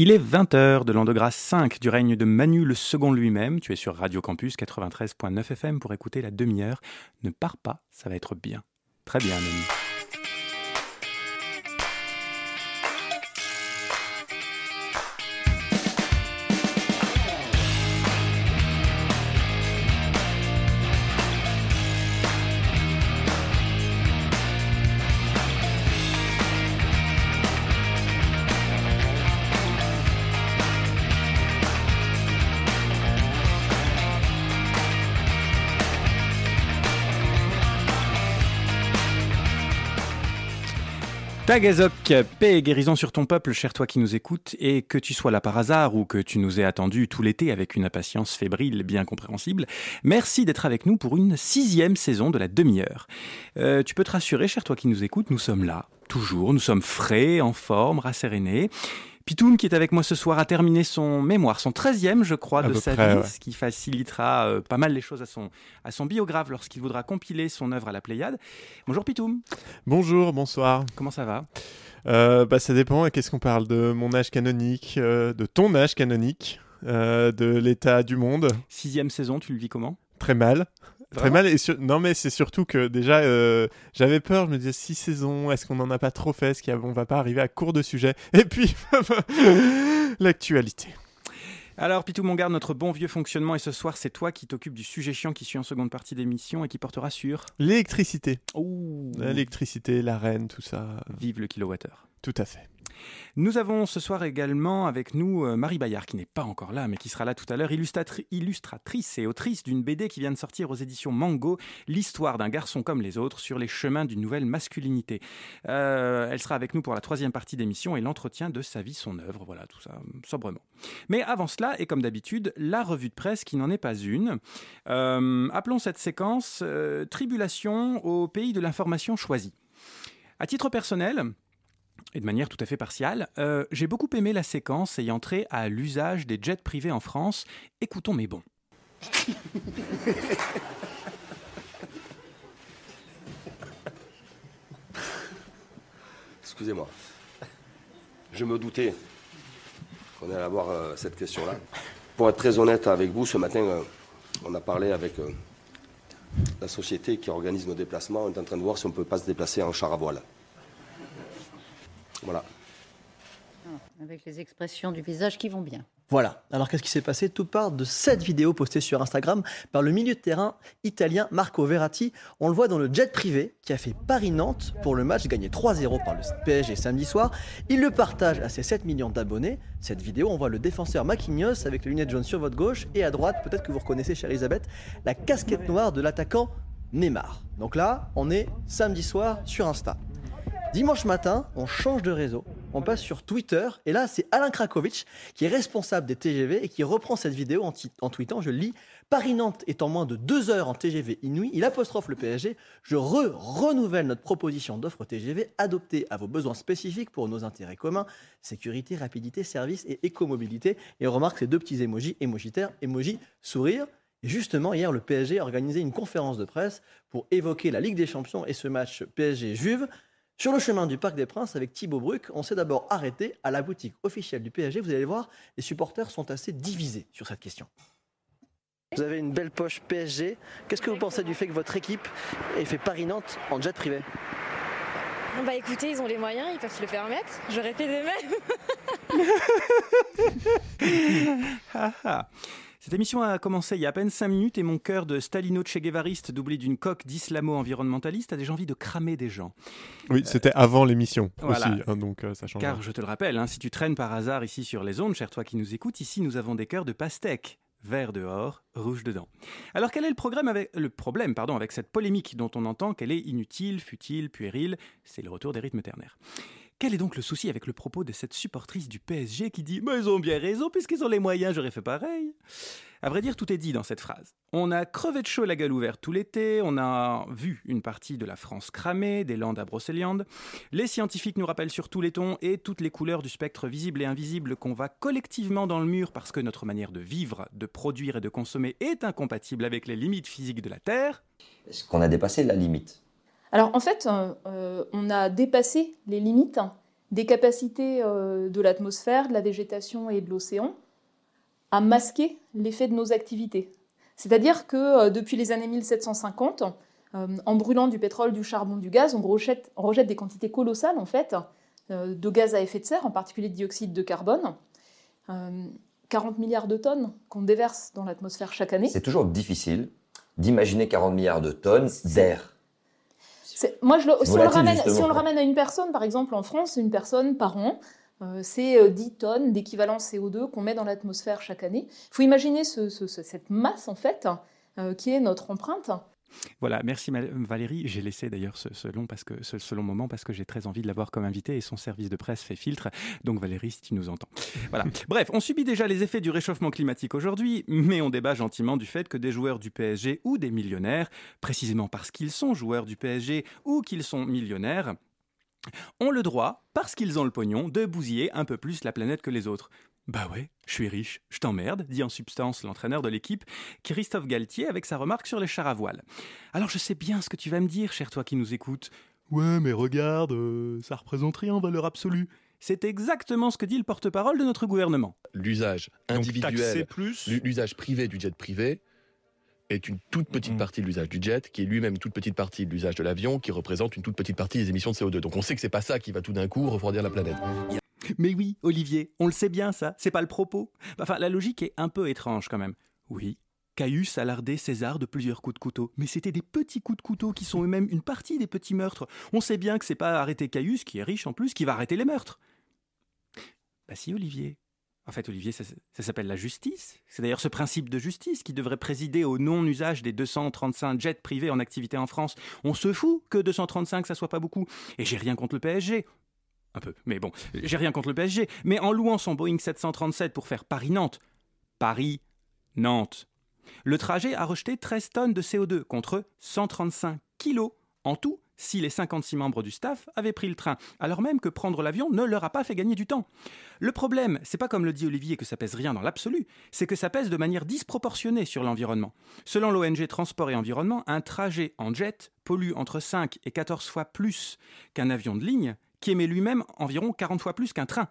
Il est 20h de l'an de grâce 5 du règne de Manu le second lui-même. Tu es sur Radio Campus 93.9 FM pour écouter la demi-heure. Ne pars pas, ça va être bien. Très bien, Manu. Tagazok, paix et guérison sur ton peuple, cher toi qui nous écoutes, et que tu sois là par hasard ou que tu nous aies attendu tout l'été avec une impatience fébrile bien compréhensible, merci d'être avec nous pour une sixième saison de la demi-heure. Euh, tu peux te rassurer, cher toi qui nous écoutes, nous sommes là, toujours, nous sommes frais, en forme, rassérénés, Pitoum, qui est avec moi ce soir, a terminé son mémoire, son 13e, je crois, de sa vie, ce qui facilitera euh, pas mal les choses à son, à son biographe lorsqu'il voudra compiler son œuvre à la Pléiade. Bonjour Pitoum. Bonjour, bonsoir. Comment ça va? Euh, bah, Ça dépend. Qu'est-ce qu'on parle De mon âge canonique, euh, de ton âge canonique, de l'état du monde? Sixième saison, tu le vis comment? Très mal. Très mal. Et Non, mais c'est surtout que déjà, euh, j'avais peur. Je me disais, six saisons, est-ce qu'on n'en a pas trop fait? Est-ce qu'on va pas arriver à court de sujet? Et puis, l'actualité. Alors, Pitou Mongarde, notre bon vieux fonctionnement, et ce soir, c'est toi qui t'occupes du sujet chiant qui suit en seconde partie d'émission et qui portera sur l'électricité. L'électricité, la reine, tout ça. Vive le kilowattheure. Tout à fait. Nous avons ce soir également avec nous euh, Marie Bayard, qui n'est pas encore là, mais qui sera là tout à l'heure, illustratrice et autrice d'une BD qui vient de sortir aux éditions Mango, l'histoire d'un garçon comme les autres sur les chemins d'une nouvelle masculinité. Euh, elle sera avec nous pour la troisième partie d'émission et l'entretien de sa vie, son œuvre, voilà, tout ça, sobrement. Mais avant cela, et comme d'habitude, la revue de presse qui n'en est pas une. Euh, appelons cette séquence Tribulation au pays de l'information choisie. À titre personnel, et de manière tout à fait partiale. Euh, j'ai beaucoup aimé la séquence ayant trait à l'usage des jets privés en France. Écoutons mes bons. Excusez-moi. Je me doutais qu'on allait avoir euh, cette question-là. Pour être très honnête avec vous, ce matin, euh, on a parlé avec la société qui organise nos déplacements. On est en train de voir si on ne peut pas se déplacer en char à voile. Voilà. Ah, avec les expressions du visage qui vont bien. Voilà. Alors qu'est-ce qui s'est passé? Tout part de cette vidéo postée sur Instagram par le milieu de terrain italien Marco Verratti. On le voit dans le jet privé qui a fait Paris-Nantes pour le match gagné 3-0 par le PSG samedi soir. Il le partage à ses 7 millions d'abonnés. Cette vidéo, on voit le défenseur Maquinhos avec les lunettes jaunes sur votre gauche et à droite, peut-être que vous reconnaissez, chère Elisabeth, la casquette noire de l'attaquant Neymar. Donc là, on est samedi soir sur Insta. Dimanche matin, on change de réseau, on passe sur Twitter, et là, c'est Alain Krakowicz qui est responsable des TGV et qui reprend cette vidéo en, tweetant, je lis, Paris-Nantes est en moins de deux heures en TGV Inouï, il apostrophe le PSG, je renouvelle notre proposition d'offre TGV adoptée à vos besoins spécifiques pour nos intérêts communs, sécurité, rapidité, service et écomobilité, et on remarque ces deux petits émojis, émojitaires, émoji sourire, et justement, hier, le PSG a organisé une conférence de presse pour évoquer la Ligue des Champions et ce match PSG-Juve. Sur le chemin du Parc des Princes avec Thibaut Bruck, on s'est d'abord arrêté à la boutique officielle du PSG. Vous allez voir, les supporters sont assez divisés sur cette question. Vous avez une belle poche PSG. Qu'est-ce que vous pensez du fait que votre équipe ait fait Paris-Nantes en jet privé? Bah écoutez, ils ont les moyens, ils peuvent se le permettre. J'aurais fait de même. Cette émission a commencé il y a à peine 5 minutes et mon cœur de stalino Che Guevariste doublé d'une coque d'islamo-environnementaliste a déjà envie de cramer des gens. Oui, c'était avant l'émission aussi, hein, donc euh, ça change. Car je te le rappelle, hein, si tu traînes par hasard ici sur les ondes, cher toi qui nous écoutes, ici nous avons des cœurs de pastèque vert dehors, rouge dedans. Alors quel est le, avec, le problème pardon, avec cette polémique dont on entend qu'elle est inutile, futile, puérile? C'est le retour des rythmes ternaires. Quel est donc le souci avec le propos de cette supportrice du PSG qui dit Mais ils ont bien raison, puisqu'ils ont les moyens, j'aurais fait pareil À vrai dire, tout est dit dans cette phrase. On a crevé de chaud la gueule ouverte tout l'été, on a vu une partie de la France cramée, des Landes à Brocéliande. Les scientifiques nous rappellent sur tous les tons et toutes les couleurs du spectre visible et invisible qu'on va collectivement dans le mur parce que notre manière de vivre, de produire et de consommer est incompatible avec les limites physiques de la Terre. Est-ce qu'on a dépassé la limite? Alors en fait, euh, euh, on a dépassé les limites, des capacités euh, de l'atmosphère, de la végétation et de l'océan à masquer l'effet de nos activités. C'est-à-dire que euh, depuis les années 1750, euh, en brûlant du pétrole, du charbon, du gaz, on rejette, on rejette des quantités colossales en fait de gaz à effet de serre, en particulier de dioxyde de carbone. 40 milliards de tonnes qu'on déverse dans l'atmosphère chaque année. C'est toujours difficile d'imaginer 40 milliards de tonnes d'air. Moi, je si, on le ramène, si, on le ramène, à une personne, par exemple en France, une personne par an, euh, c'est 10 euh, tonnes d'équivalent CO2 qu'on met dans l'atmosphère chaque année. Il faut imaginer ce, cette masse, en fait, euh, qui est notre empreinte. Voilà, merci Valérie. J'ai laissé d'ailleurs ce, long parce que, ce, long moment parce que j'ai très envie de l'avoir comme invité et son service de presse fait filtre. Donc Valérie, si tu nous entends. Voilà. Bref, on subit déjà les effets du réchauffement climatique aujourd'hui, mais on débat gentiment du fait que des joueurs du PSG ou des millionnaires, précisément parce qu'ils sont joueurs du PSG ou qu'ils sont millionnaires, ont le droit, parce qu'ils ont le pognon, de bousiller un peu plus la planète que les autres. Bah ouais, je suis riche, je t'emmerde, dit en substance l'entraîneur de l'équipe, Christophe Galtier, avec sa remarque sur les chars à voile. Alors je sais bien ce que tu vas me dire, cher toi qui nous écoutes. Ouais, mais regarde, euh, ça représente rien en valeur absolue. C'est exactement ce que dit le porte-parole de notre gouvernement. L'usage individuel, l'usage privé du jet privé est une toute petite mm. partie de l'usage du jet, qui est lui-même une toute petite partie de l'usage de l'avion, qui représente une toute petite partie des émissions de CO2. Donc on sait que c'est pas ça qui va tout d'un coup refroidir la planète. Mais oui, Olivier, on le sait bien ça, c'est pas le propos. Enfin, la logique est un peu étrange quand même. Oui, Caius a lardé César de plusieurs coups de couteau, mais c'était des petits coups de couteau qui sont eux-mêmes une partie des petits meurtres. On sait bien que c'est pas arrêter Caius, qui est riche en plus, qui va arrêter les meurtres. Bah si, Olivier. En fait, Olivier, ça, ça s'appelle la justice. C'est d'ailleurs ce principe de justice qui devrait présider au non-usage des 235 jets privés en activité en France. On se fout que 235, ça soit pas beaucoup. Et j'ai rien contre le PSG un peu. Mais bon, j'ai rien contre le PSG. Mais en louant son Boeing 737 pour faire Paris-Nantes, Paris-Nantes, le trajet a rejeté 13 tonnes de CO2 contre 135 kilos en tout si les 56 membres du staff avaient pris le train, alors même que prendre l'avion ne leur a pas fait gagner du temps. Le problème, c'est pas comme le dit Olivier que ça pèse rien dans l'absolu, c'est que ça pèse de manière disproportionnée sur l'environnement. Selon l'ONG Transport et Environnement, un trajet en jet pollue entre 5 et 14 fois plus qu'un avion de ligne qui émet lui-même environ 40 fois plus qu'un train.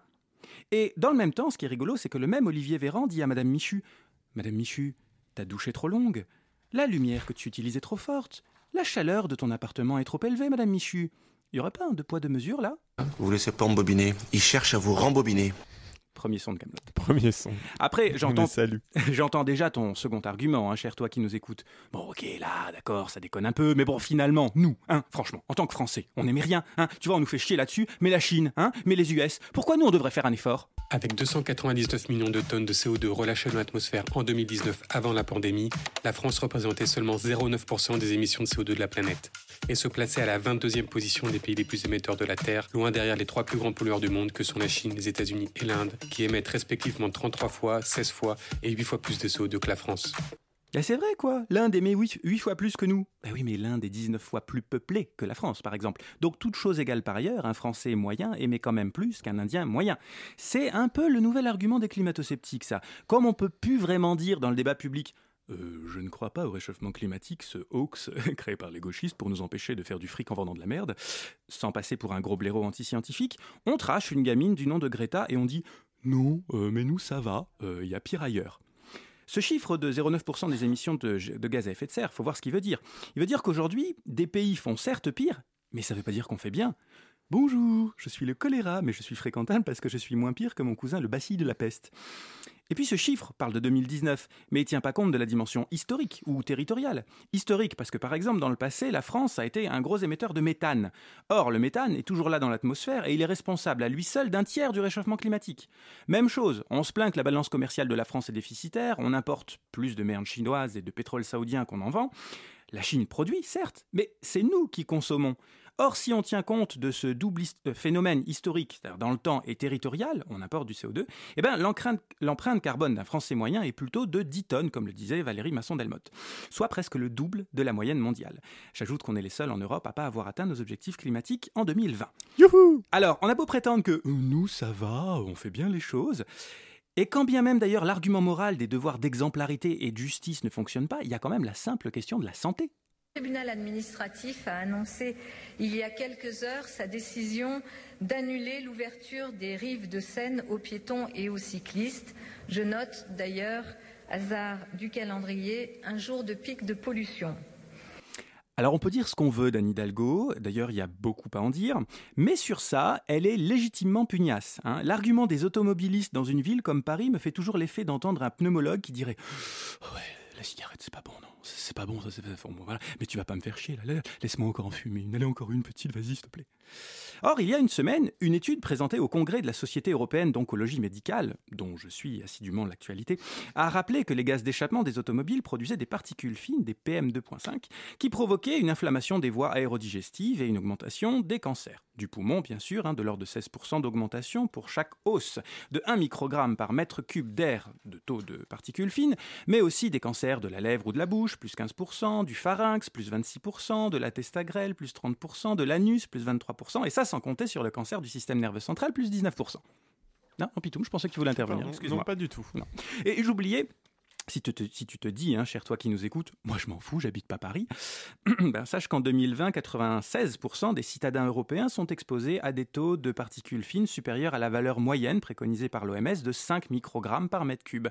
Et dans le même temps, ce qui est rigolo, c'est que le même Olivier Véran dit à Madame Michu Madame Michu, ta douche est trop longue, la lumière que tu utilises est trop forte, la chaleur de ton appartement est trop élevée, Madame Michu. Il y aurait pas un deux poids deux mesures là? Vous laissez pas embobiner, il cherche à vous rembobiner. Premier son de Camelot. Premier son. Après, j'entends, j'entends déjà ton second argument, hein, cher toi qui nous écoutes. Bon, ok, là, d'accord, ça déconne un peu, mais bon, finalement, nous, hein, franchement, en tant que Français, on n'aimait rien, hein. Tu vois, on nous fait chier là-dessus, mais la Chine, hein, mais les US, pourquoi nous on devrait faire un effort? Avec 299 millions de tonnes de CO2 relâchées dans l'atmosphère en 2019 avant la pandémie, la France représentait seulement 0,9% des émissions de CO2 de la planète et se plaçait à la 22e position des pays les plus émetteurs de la Terre, loin derrière les trois plus grands pollueurs du monde que sont la Chine, les États-Unis et l'Inde, qui émettent respectivement 33 fois, 16 fois et 8 fois plus de CO2 que la France. C'est vrai quoi, l'Inde émet 8, fois plus que nous. Bah oui mais l'Inde est 19 fois plus peuplée que la France par exemple. Donc toute chose égale par ailleurs, un Français moyen émet quand même plus qu'un Indien moyen. C'est un peu le nouvel argument des climato-sceptiques ça. Comme on peut plus vraiment dire dans le débat public euh, je ne crois pas au réchauffement climatique, ce hoax créé par les gauchistes pour nous empêcher de faire du fric en vendant de la merde, sans passer pour un gros blaireau anti-scientifique, on trache une gamine du nom de Greta et on dit non, euh, mais nous ça va, il euh, y a pire ailleurs. Ce chiffre de 0,9% des émissions de, gaz à effet de serre, faut voir ce qu'il veut dire. Il veut dire qu'aujourd'hui, des pays font certes pire, mais ça ne veut pas dire qu'on fait bien. Bonjour, je suis le choléra, mais je suis fréquentable parce que je suis moins pire que mon cousin le bacille de la peste. Et puis ce chiffre parle de 2019, mais il tient pas compte de la dimension historique ou territoriale. Historique parce que par exemple dans le passé, la France a été un gros émetteur de méthane. Or, le méthane est toujours là dans l'atmosphère et il est responsable à lui seul d'un tiers du réchauffement climatique. Même chose, on se plaint que la balance commerciale de la France est déficitaire, on importe plus de merde chinoise et de pétrole saoudien qu'on en vend. La Chine produit, certes, mais c'est nous qui consommons. Or, si on tient compte de ce double euh, phénomène historique, c'est-à-dire dans le temps et territorial, on importe du CO2, eh ben, l'empreinte carbone d'un Français moyen est plutôt de 10 tonnes, comme le disait Valérie Masson-Delmotte, soit presque le double de la moyenne mondiale. J'ajoute qu'on est les seuls en Europe à pas avoir atteint nos objectifs climatiques en 2020. Youhou Alors, on a beau prétendre que euh, nous, ça va, on fait bien les choses. Et quand bien même d'ailleurs l'argument moral des devoirs d'exemplarité et de justice ne fonctionne pas, il y a quand même la simple question de la santé. Le tribunal administratif a annoncé il y a quelques heures sa décision d'annuler l'ouverture des rives de Seine aux piétons et aux cyclistes. Je note d'ailleurs, hasard du calendrier, un jour de pic de pollution. Alors on peut dire ce qu'on veut d'Anne Hidalgo, d'ailleurs il y a beaucoup à en dire, mais sur ça, elle est légitimement pugnace. Hein. L'argument des automobilistes dans une ville comme Paris me fait toujours l'effet d'entendre un pneumologue qui dirait Ouais, la cigarette c'est pas bon, c'est pas bon, ça c'est voilà. Mais tu vas pas me faire chier là, laisse-moi encore en fumer une, allez encore une petite, vas-y s'il te plaît. Or, il y a une semaine, une étude présentée au Congrès de la Société européenne d'oncologie médicale, dont je suis assidûment l'actualité, a rappelé que les gaz d'échappement des automobiles produisaient des particules fines, des PM2.5, qui provoquaient une inflammation des voies aérodigestives et une augmentation des cancers. Du poumon, bien sûr, hein, de l'ordre de 16% d'augmentation pour chaque hausse de 1 microgramme par mètre cube d'air de taux de particules fines, mais aussi des cancers de la lèvre ou de la bouche, plus 15%, du pharynx, plus 26%, de la testagrelle, plus 30%, de l'anus, plus 23%, et ça sans compter sur le cancer du système nerveux central, plus 19%. Non, Pitoum, je pensais que tu voulais intervenir. Excuse-moi. Non, pas du tout. Et j'oubliais, si tu, te, dis, hein, cher toi qui nous écoutes, moi je m'en fous, j'habite pas Paris, ben, sache qu'en 2020, 96% des citadins européens sont exposés à des taux de particules fines supérieurs à la valeur moyenne préconisée par l'OMS de 5 microgrammes par mètre cube.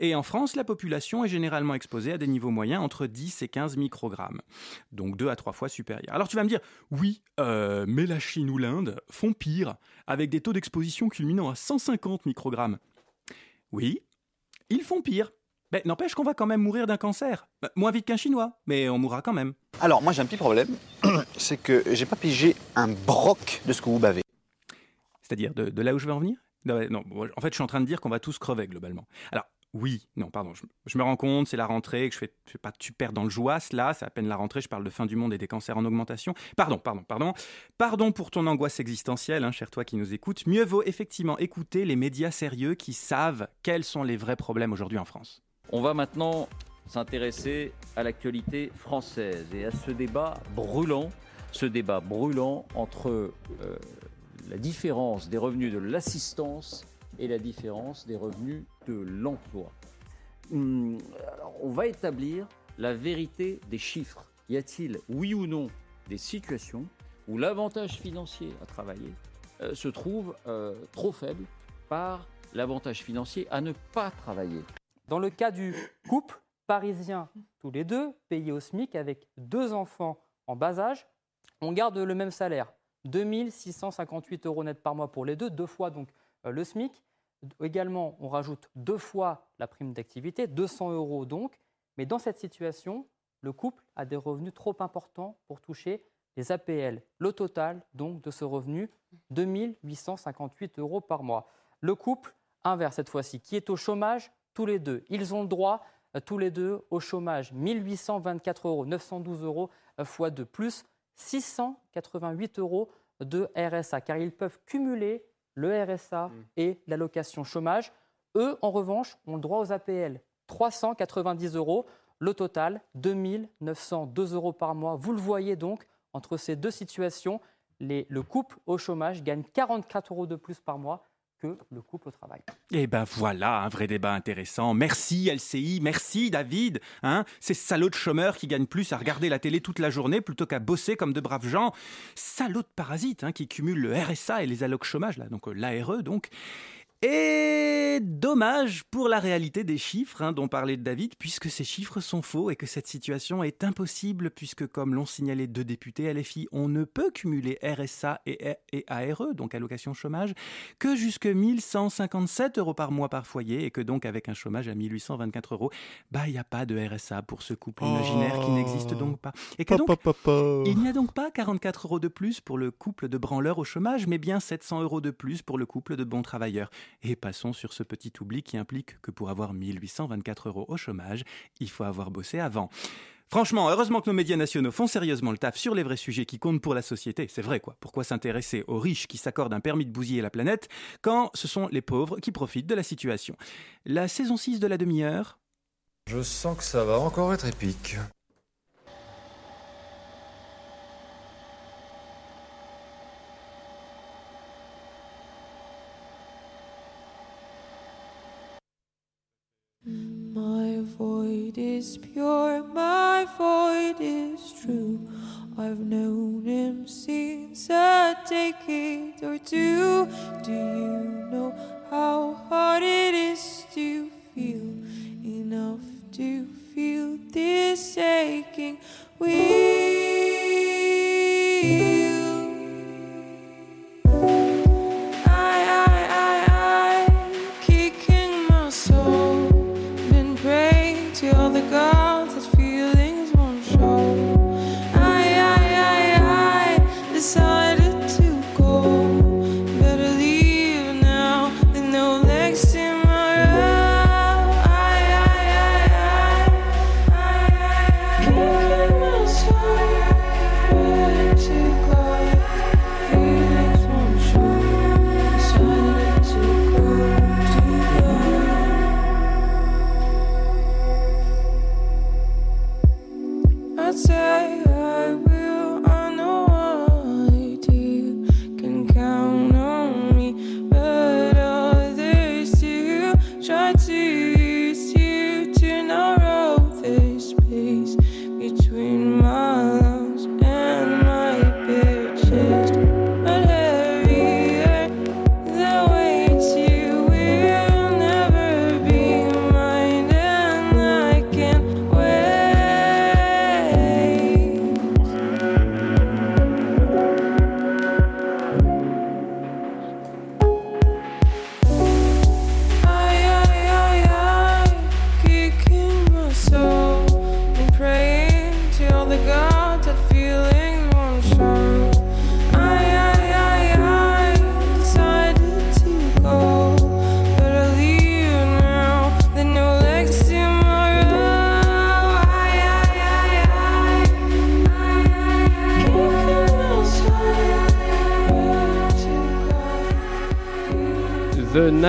Et en France, la population est généralement exposée à des niveaux moyens entre 10 et 15 microgrammes, donc 2 à 3 fois supérieurs. Alors tu vas me dire, oui, euh, mais la Chine ou l'Inde font pire, avec des taux d'exposition culminant à 150 microgrammes. Oui, ils font pire. Ben, n'empêche qu'on va quand même mourir d'un cancer. Ben, moins vite qu'un Chinois, mais on mourra quand même. Alors, moi j'ai un petit problème, c'est que j'ai pas pigé un broc de ce que vous bavez. C'est-à-dire de, là où je vais en venir? Non, en fait, je suis en train de dire qu'on va tous crever globalement. Alors, oui, non, pardon, je, me rends compte, c'est la rentrée, que je fais, fais pas super dans le jouasse, là, c'est à peine la rentrée, je parle de fin du monde et des cancers en augmentation. Pardon, pardon, pardon. Pardon pour ton angoisse existentielle, hein, cher toi qui nous écoutes. Mieux vaut effectivement écouter les médias sérieux qui savent quels sont les vrais problèmes aujourd'hui en France. On va maintenant s'intéresser à l'actualité française et à ce débat brûlant, ce débat brûlant entre euh, la différence des revenus de l'assistance et la différence des revenus de l'emploi. Hum, on va établir la vérité des chiffres. Y a-t-il, oui ou non, des situations où l'avantage financier à travailler euh, se trouve euh, trop faible par l'avantage financier à ne pas travailler? Dans le cas du couple parisien, tous les deux, payés au SMIC avec deux enfants en bas âge, on garde le même salaire, 2658 euros net par mois pour les deux, deux fois donc euh, le SMIC. Également, on rajoute deux fois la prime d'activité, 200 euros donc. Mais dans cette situation, le couple a des revenus trop importants pour toucher les APL. Le total donc de ce revenu, 2858 euros par mois. Le couple inverse cette fois-ci, qui est au chômage, tous les deux. Ils ont le droit euh, tous les deux au chômage. 1824 euros, 912 euros euh, fois de plus 688 euros de RSA, car ils peuvent cumuler le RSA mmh. et l'allocation chômage. Eux, en revanche, ont le droit aux APL. 390 euros. Le total, 2902 euros par mois. Vous le voyez donc, entre ces deux situations, le couple au chômage gagne 44 euros de plus par mois que le couple au travail. Eh ben voilà, un vrai débat intéressant. Merci LCI, merci David. Hein Ces salauds de chômeurs qui gagnent plus à regarder la télé toute la journée plutôt qu'à bosser comme de braves gens. Salauds de parasites hein, qui cumulent le RSA et les allocs chômage, là, donc euh, l'ARE donc. Et dommage pour la réalité des chiffres hein, dont parlait David, puisque ces chiffres sont faux et que cette situation est impossible, puisque comme l'ont signalé deux députés à l'EFI, on ne peut cumuler RSA et, ARE, donc allocation chômage, que jusque 1157 euros par mois par foyer, et que donc avec un chômage à 1824 euros, bah il n'y a pas de RSA pour ce couple imaginaire qui n'existe donc pas. Et que donc, il n'y a donc pas 44 euros de plus pour le couple de branleurs au chômage, mais bien 700 euros de plus pour le couple de bons travailleurs. Et passons sur ce petit oubli qui implique que pour avoir 1824 euros au chômage, il faut avoir bossé avant. Franchement, heureusement que nos médias nationaux font sérieusement le taf sur les vrais sujets qui comptent pour la société. C'est vrai quoi. Pourquoi s'intéresser aux riches qui s'accordent un permis de bousiller la planète quand ce sont les pauvres qui profitent de la situation? La saison 6 de la demi-heure. Je sens que ça va encore être épique. Is pure, my void is true. I've known him since a decade or two. Do you know how hard it is to feel enough to feel this aching wheel?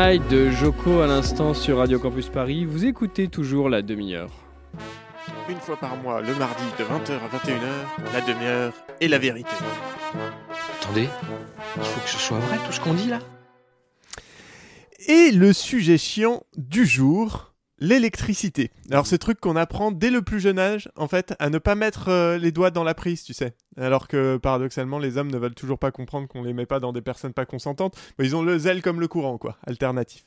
Night de Joko à l'instant sur Radio Campus Paris. Vous écoutez toujours la demi-heure. Une fois par mois, le mardi de 20h à 21h, la demi-heure et la vérité. Attendez, il faut que ce soit vrai tout ce qu'on dit là Et le sujet chiant du jour, l'électricité. Alors ce truc qu'on apprend dès le plus jeune âge, en fait, à ne pas mettre euh, les doigts dans la prise, tu sais. Alors que paradoxalement, les hommes ne veulent toujours pas comprendre qu'on les met pas dans des personnes pas consentantes. Ils ont le zèle comme le courant, quoi, alternatif.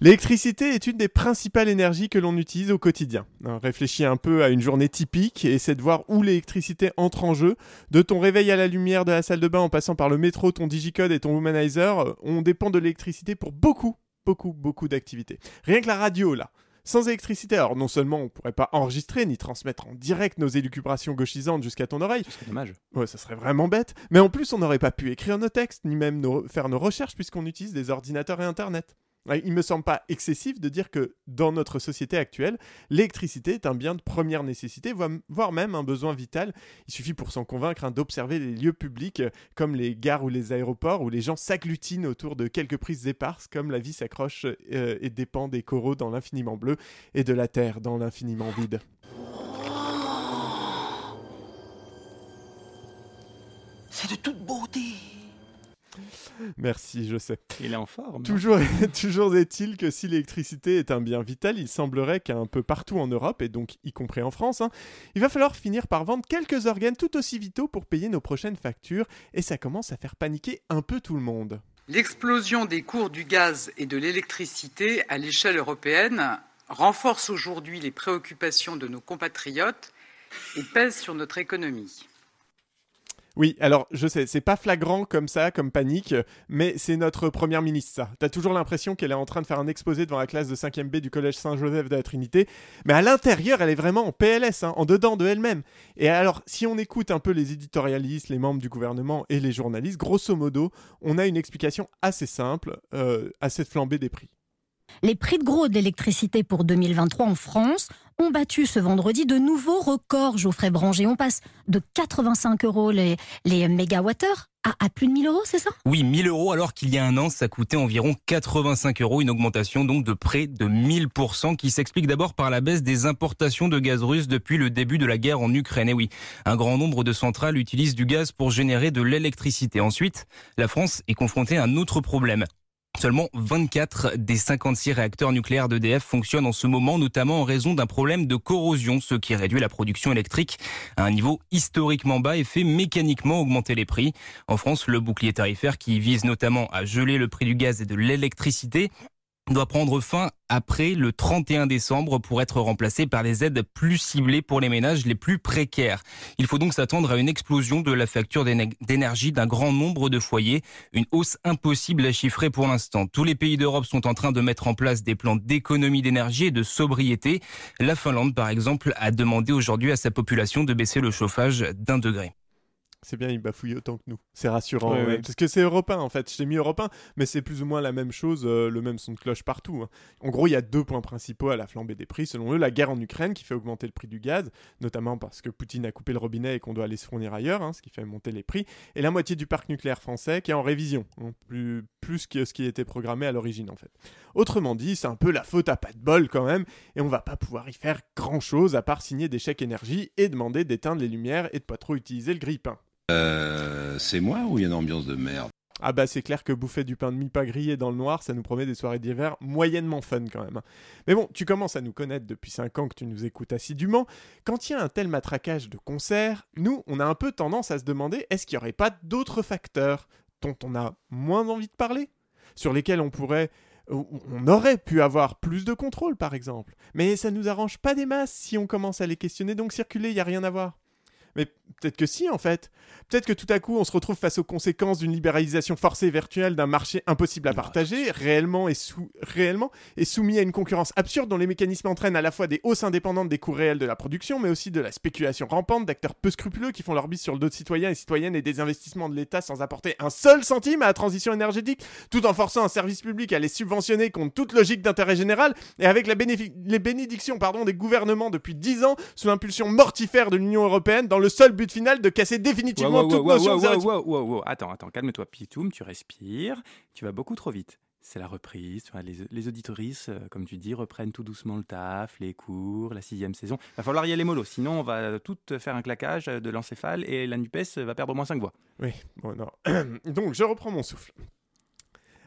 L'électricité est une des principales énergies que l'on utilise au quotidien. Alors, réfléchis un peu à une journée typique et essaie de voir où l'électricité entre en jeu. De ton réveil à la lumière de la salle de bain en passant par le métro, ton digicode et ton womanizer, euh, on dépend de l'électricité pour beaucoup, beaucoup, beaucoup d'activités. Rien que la radio, là. Sans électricité, alors non seulement on pourrait pas enregistrer ni transmettre en direct nos élucubrations gauchisantes jusqu'à ton oreille. C'est dommage. Ouais, ça serait vraiment bête. Mais en plus, on n'aurait pas pu écrire nos textes, ni même nos- faire nos recherches, puisqu'on utilise des ordinateurs et Internet. Il me semble pas excessif de dire que dans notre société actuelle, l'électricité est un bien de première nécessité, voire voire même un besoin vital. Il suffit pour s'en convaincre hein, d'observer les lieux publics euh, comme les gares ou les aéroports où les gens s'agglutinent autour de quelques prises éparses, comme la vie s'accroche euh, et dépend des coraux dans l'infiniment bleu et de la terre dans l'infiniment vide. C'est de toute beauté. Merci, je sais. Il est en forme. Toujours, toujours est-il que si l'électricité est un bien vital, il semblerait qu'un peu partout en Europe, et donc y compris en France, hein, il va falloir finir par vendre quelques organes tout aussi vitaux pour payer nos prochaines factures, et ça commence à faire paniquer un peu tout le monde. L'explosion des cours du gaz et de l'électricité à l'échelle européenne renforce aujourd'hui les préoccupations de nos compatriotes et pèse sur notre économie. Oui, alors je sais, c'est pas flagrant comme ça, comme panique, mais c'est notre première ministre, ça. T'as toujours l'impression qu'elle est en train de faire un exposé devant la classe de 5e B du collège Saint-Joseph de la Trinité, mais à l'intérieur, elle est vraiment en PLS, hein, en dedans de elle-même. Et alors, si on écoute un peu les éditorialistes, les membres du gouvernement et les journalistes, grosso modo, on a une explication assez simple euh, à cette flambée des prix. Les prix de gros de l'électricité pour 2023 en France ont battu ce vendredi de nouveaux records, Geoffrey Branger. On passe de 85 euros les, les mégawattheures à, plus de 1000 euros, c'est ça? Oui, 1000 euros alors qu'il y a un an, ça coûtait environ 85 euros, une augmentation donc de près de 1000% qui s'explique d'abord par la baisse des importations de gaz russe depuis le début de la guerre en Ukraine. Et oui, un grand nombre de centrales utilisent du gaz pour générer de l'électricité. Ensuite, la France est confrontée à un autre problème Seulement 24 des 56 réacteurs nucléaires d'EDF fonctionnent en ce moment, notamment en raison d'un problème de corrosion, ce qui réduit la production électrique à un niveau historiquement bas et fait mécaniquement augmenter les prix. En France, le bouclier tarifaire qui vise notamment à geler le prix du gaz et de l'électricité doit prendre fin après le 31 décembre pour être remplacé par des aides plus ciblées pour les ménages les plus précaires. Il faut donc s'attendre à une explosion de la facture d'énergie d'un grand nombre de foyers, une hausse impossible à chiffrer pour l'instant. Tous les pays d'Europe sont en train de mettre en place des plans d'économie d'énergie et de sobriété. La Finlande, par exemple, a demandé aujourd'hui à sa population de baisser le chauffage d'un degré c'est bien, il bafouille autant que nous. C'est rassurant. Parce que c'est européen en fait. Je t'ai mis européen, mais c'est plus ou moins la même chose, euh, le même son de cloche partout. Hein. En gros, il y a deux points principaux à la flambée des prix. Selon eux, la guerre en Ukraine qui fait augmenter le prix du gaz, notamment parce que Poutine a coupé le robinet et qu'on doit aller se fournir ailleurs, hein, ce qui fait monter les prix. Et la moitié du parc nucléaire français qui est en révision, hein, plus, plus que ce qui était programmé à l'origine en fait. Autrement dit, c'est un peu la faute à pas de bol quand même, et on va pas pouvoir y faire grand chose à part signer des chèques énergie et demander d'éteindre les lumières et de pas trop utiliser le grille-pain. Euh, c'est moi ou il y a une ambiance de merde? Ah bah c'est clair que bouffer du pain de mie pas grillé dans le noir, ça nous promet des soirées d'hiver moyennement fun quand même. Mais bon, tu commences à nous connaître depuis 5 ans que tu nous écoutes assidûment. Quand il y a un tel matraquage de concerts, nous, on a un peu tendance à se demander est-ce qu'il n'y aurait pas d'autres facteurs dont on a moins envie de parler? Sur lesquels on pourrait on aurait pu avoir plus de contrôle par exemple. Mais ça nous arrange pas des masses si on commence à les questionner, donc circuler, il y a rien à voir. Mais peut-être que si, en fait. Peut-être que tout à coup, on se retrouve face aux conséquences d'une libéralisation forcée et virtuelle d'un marché impossible à partager, réellement et, réellement, et soumis à une concurrence absurde dont les mécanismes entraînent à la fois des hausses indépendantes des coûts réels de la production, mais aussi de la spéculation rampante d'acteurs peu scrupuleux qui font leur bise sur le dos de citoyens et citoyennes et des investissements de l'État sans apporter un seul centime à la transition énergétique, tout en forçant un service public à les subventionner contre toute logique d'intérêt général et avec la les bénédictions pardon, des gouvernements depuis 10 ans sous l'impulsion mortifère de l'Union européenne dans le seul but final de casser définitivement toute notion de Attends, attends, calme-toi, Pitoum, tu respires, tu vas beaucoup trop vite. C'est la reprise, les, les auditorices, euh, comme tu dis, reprennent tout doucement le taf, les cours, la sixième saison. Il va falloir y aller mollo, sinon on va tout faire un claquage de l'encéphale et la NUPES va perdre au moins 5 voix. Oui, bon, non. Donc je reprends mon souffle.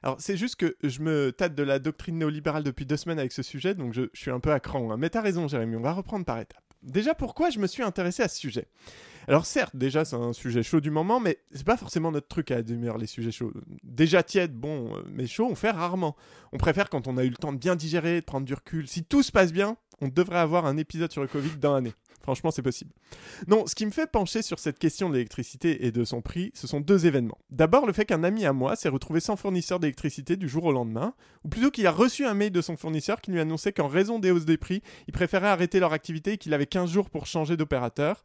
Alors, c'est juste que je me tâte de la doctrine néolibérale depuis deux semaines avec ce sujet, donc je, suis un peu à cran. Hein. Mais t'as raison, Jérémy, on va reprendre par étapes. Déjà, pourquoi je me suis intéressé à ce sujet? Alors certes, déjà c'est un sujet chaud du moment, mais c'est pas forcément notre truc à demi les sujets chauds. Déjà tiède, bon, euh, mais chaud, on fait rarement. On préfère quand on a eu le temps de bien digérer, de prendre du recul. Si tout se passe bien, on devrait avoir un épisode sur le Covid dans l'année. Franchement, c'est possible. Non, ce qui me fait pencher sur cette question de l'électricité et de son prix, ce sont deux événements. D'abord, le fait qu'un ami à moi s'est retrouvé sans fournisseur d'électricité du jour au lendemain, ou plutôt qu'il a reçu un mail de son fournisseur qui lui annonçait qu'en raison des hausses des prix, il préférait arrêter leur activité et qu'il avait 15 jours pour changer d'opérateur.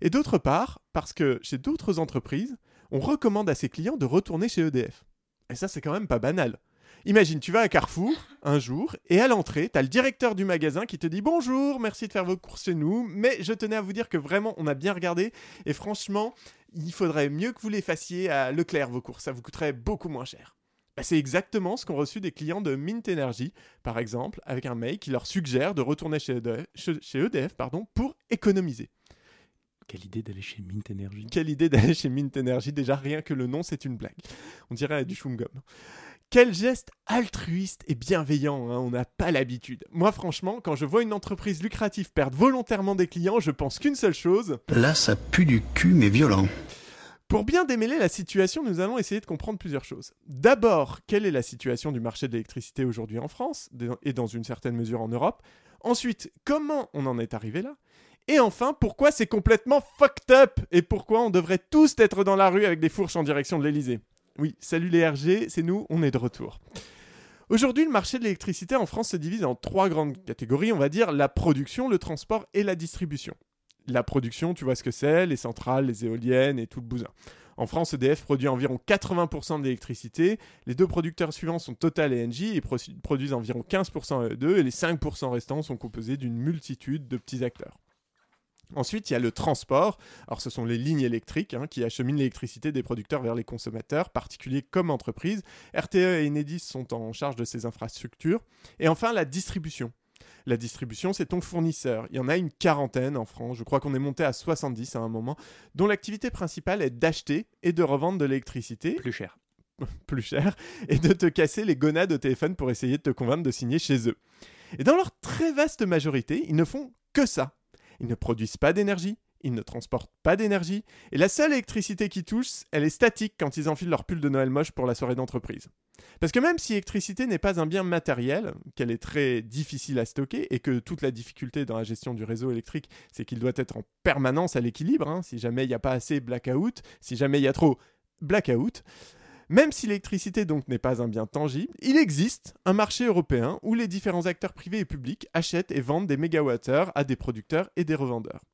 Et d'autre part, parce que chez d'autres entreprises, on recommande à ses clients de retourner chez EDF. Et ça, c'est quand même pas banal. Imagine, tu vas à Carrefour un jour et à l'entrée, tu le directeur du magasin qui te dit bonjour, merci de faire vos courses chez nous, mais je tenais à vous dire que vraiment on a bien regardé et franchement, il faudrait mieux que vous les fassiez à Leclerc vos courses, ça vous coûterait beaucoup moins cher. Bah, c'est exactement ce qu'ont reçu des clients de Mint Energy, par exemple, avec un mail qui leur suggère de retourner chez EDF, pardon, pour économiser. Quelle idée d'aller chez Mint Energy. Quelle idée d'aller chez Mint Energy. Déjà, rien que le nom, c'est une blague. On dirait du chewing-gum. Quel geste altruiste et bienveillant, hein, on n'a pas l'habitude. Moi franchement, quand je vois une entreprise lucrative perdre volontairement des clients, je pense qu'une seule chose. Là, ça pue du cul, mais violent. Pour bien démêler la situation, nous allons essayer de comprendre plusieurs choses. D'abord, quelle est la situation du marché de l'électricité aujourd'hui en France et dans une certaine mesure en Europe Ensuite, comment on en est arrivé là? Et enfin, pourquoi c'est complètement fucked up Et pourquoi on devrait tous être dans la rue avec des fourches en direction de l'Elysée Oui, salut les RG, c'est nous, on est de retour. Aujourd'hui, le marché de l'électricité en France se divise en trois grandes catégories, on va dire la production, le transport et la distribution. La production, tu vois ce que c'est, les centrales, les éoliennes et tout le bousin. En France, EDF produit environ 80% d'électricité. Les deux producteurs suivants sont Total et Engie et produisent environ 15% eux deux, et les 5% restants sont composés d'une multitude de petits acteurs. Ensuite, il y a le transport. Alors, ce sont les lignes électriques hein, qui acheminent l'électricité des producteurs vers les consommateurs, particuliers comme entreprises. RTE et Enedis sont en charge de ces infrastructures. Et enfin, la distribution. La distribution, c'est ton fournisseur. Il y en a une quarantaine en France. Je crois qu'on est monté à 70 à un moment, dont l'activité principale est d'acheter et de revendre de l'électricité. Plus cher. plus cher, et de te casser les gonades au téléphone pour essayer de te convaincre de signer chez eux. Et dans leur très vaste majorité, ils ne font que ça. Ils ne produisent pas d'énergie, ils ne transportent pas d'énergie, et la seule électricité qui touche, elle est statique quand ils enfilent leur pull de Noël moche pour la soirée d'entreprise. Parce que même si l'électricité n'est pas un bien matériel, qu'elle est très difficile à stocker, et que toute la difficulté dans la gestion du réseau électrique, c'est qu'il doit être en permanence à l'équilibre, hein, si jamais il n'y a pas assez blackout, si jamais il y a trop blackout, même si l'électricité donc n'est pas un bien tangible, il existe un marché européen où les différents acteurs privés et publics achètent et vendent des mégawattheures à des producteurs et des revendeurs.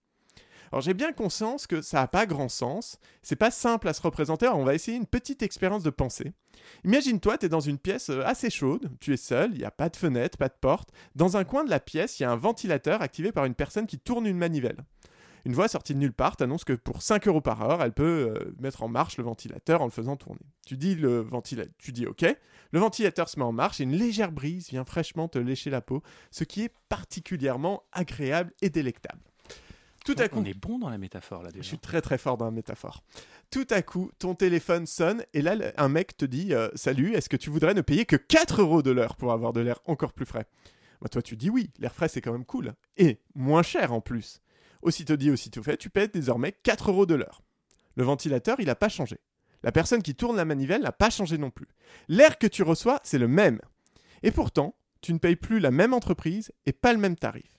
Alors j'ai bien conscience que ça n'a pas grand sens, c'est pas simple à se représenter, alors on va essayer une petite expérience de pensée. Imagine-toi, tu es dans une pièce euh, assez chaude, tu es seul, il n'y a pas de fenêtre, pas de porte. Dans un coin de la pièce, il y a un ventilateur activé par une personne qui tourne une manivelle. Une voix sortie de nulle part t'annonce que pour 5 euros par heure, elle peut euh, mettre en marche le ventilateur en le faisant tourner. Tu dis, le ventila- tu dis OK, le ventilateur se met en marche et une légère brise vient fraîchement te lécher la peau, ce qui est particulièrement agréable et délectable. Tout à coup, On est bon dans la métaphore là déjà. je suis très très fort dans la métaphore. Tout à coup, ton téléphone sonne et là, un mec te dit euh, Salut, est-ce que tu voudrais ne payer que 4 euros de l'heure pour avoir de l'air encore plus frais? Bah, Toi, tu dis oui, l'air frais c'est quand même cool. Et moins cher en plus. Aussitôt dit, aussitôt fait, tu payes désormais 4 euros de l'heure. Le ventilateur, il n'a pas changé. La personne qui tourne la manivelle n'a pas changé non plus. L'air que tu reçois, c'est le même. Et pourtant, tu ne payes plus la même entreprise et pas le même tarif.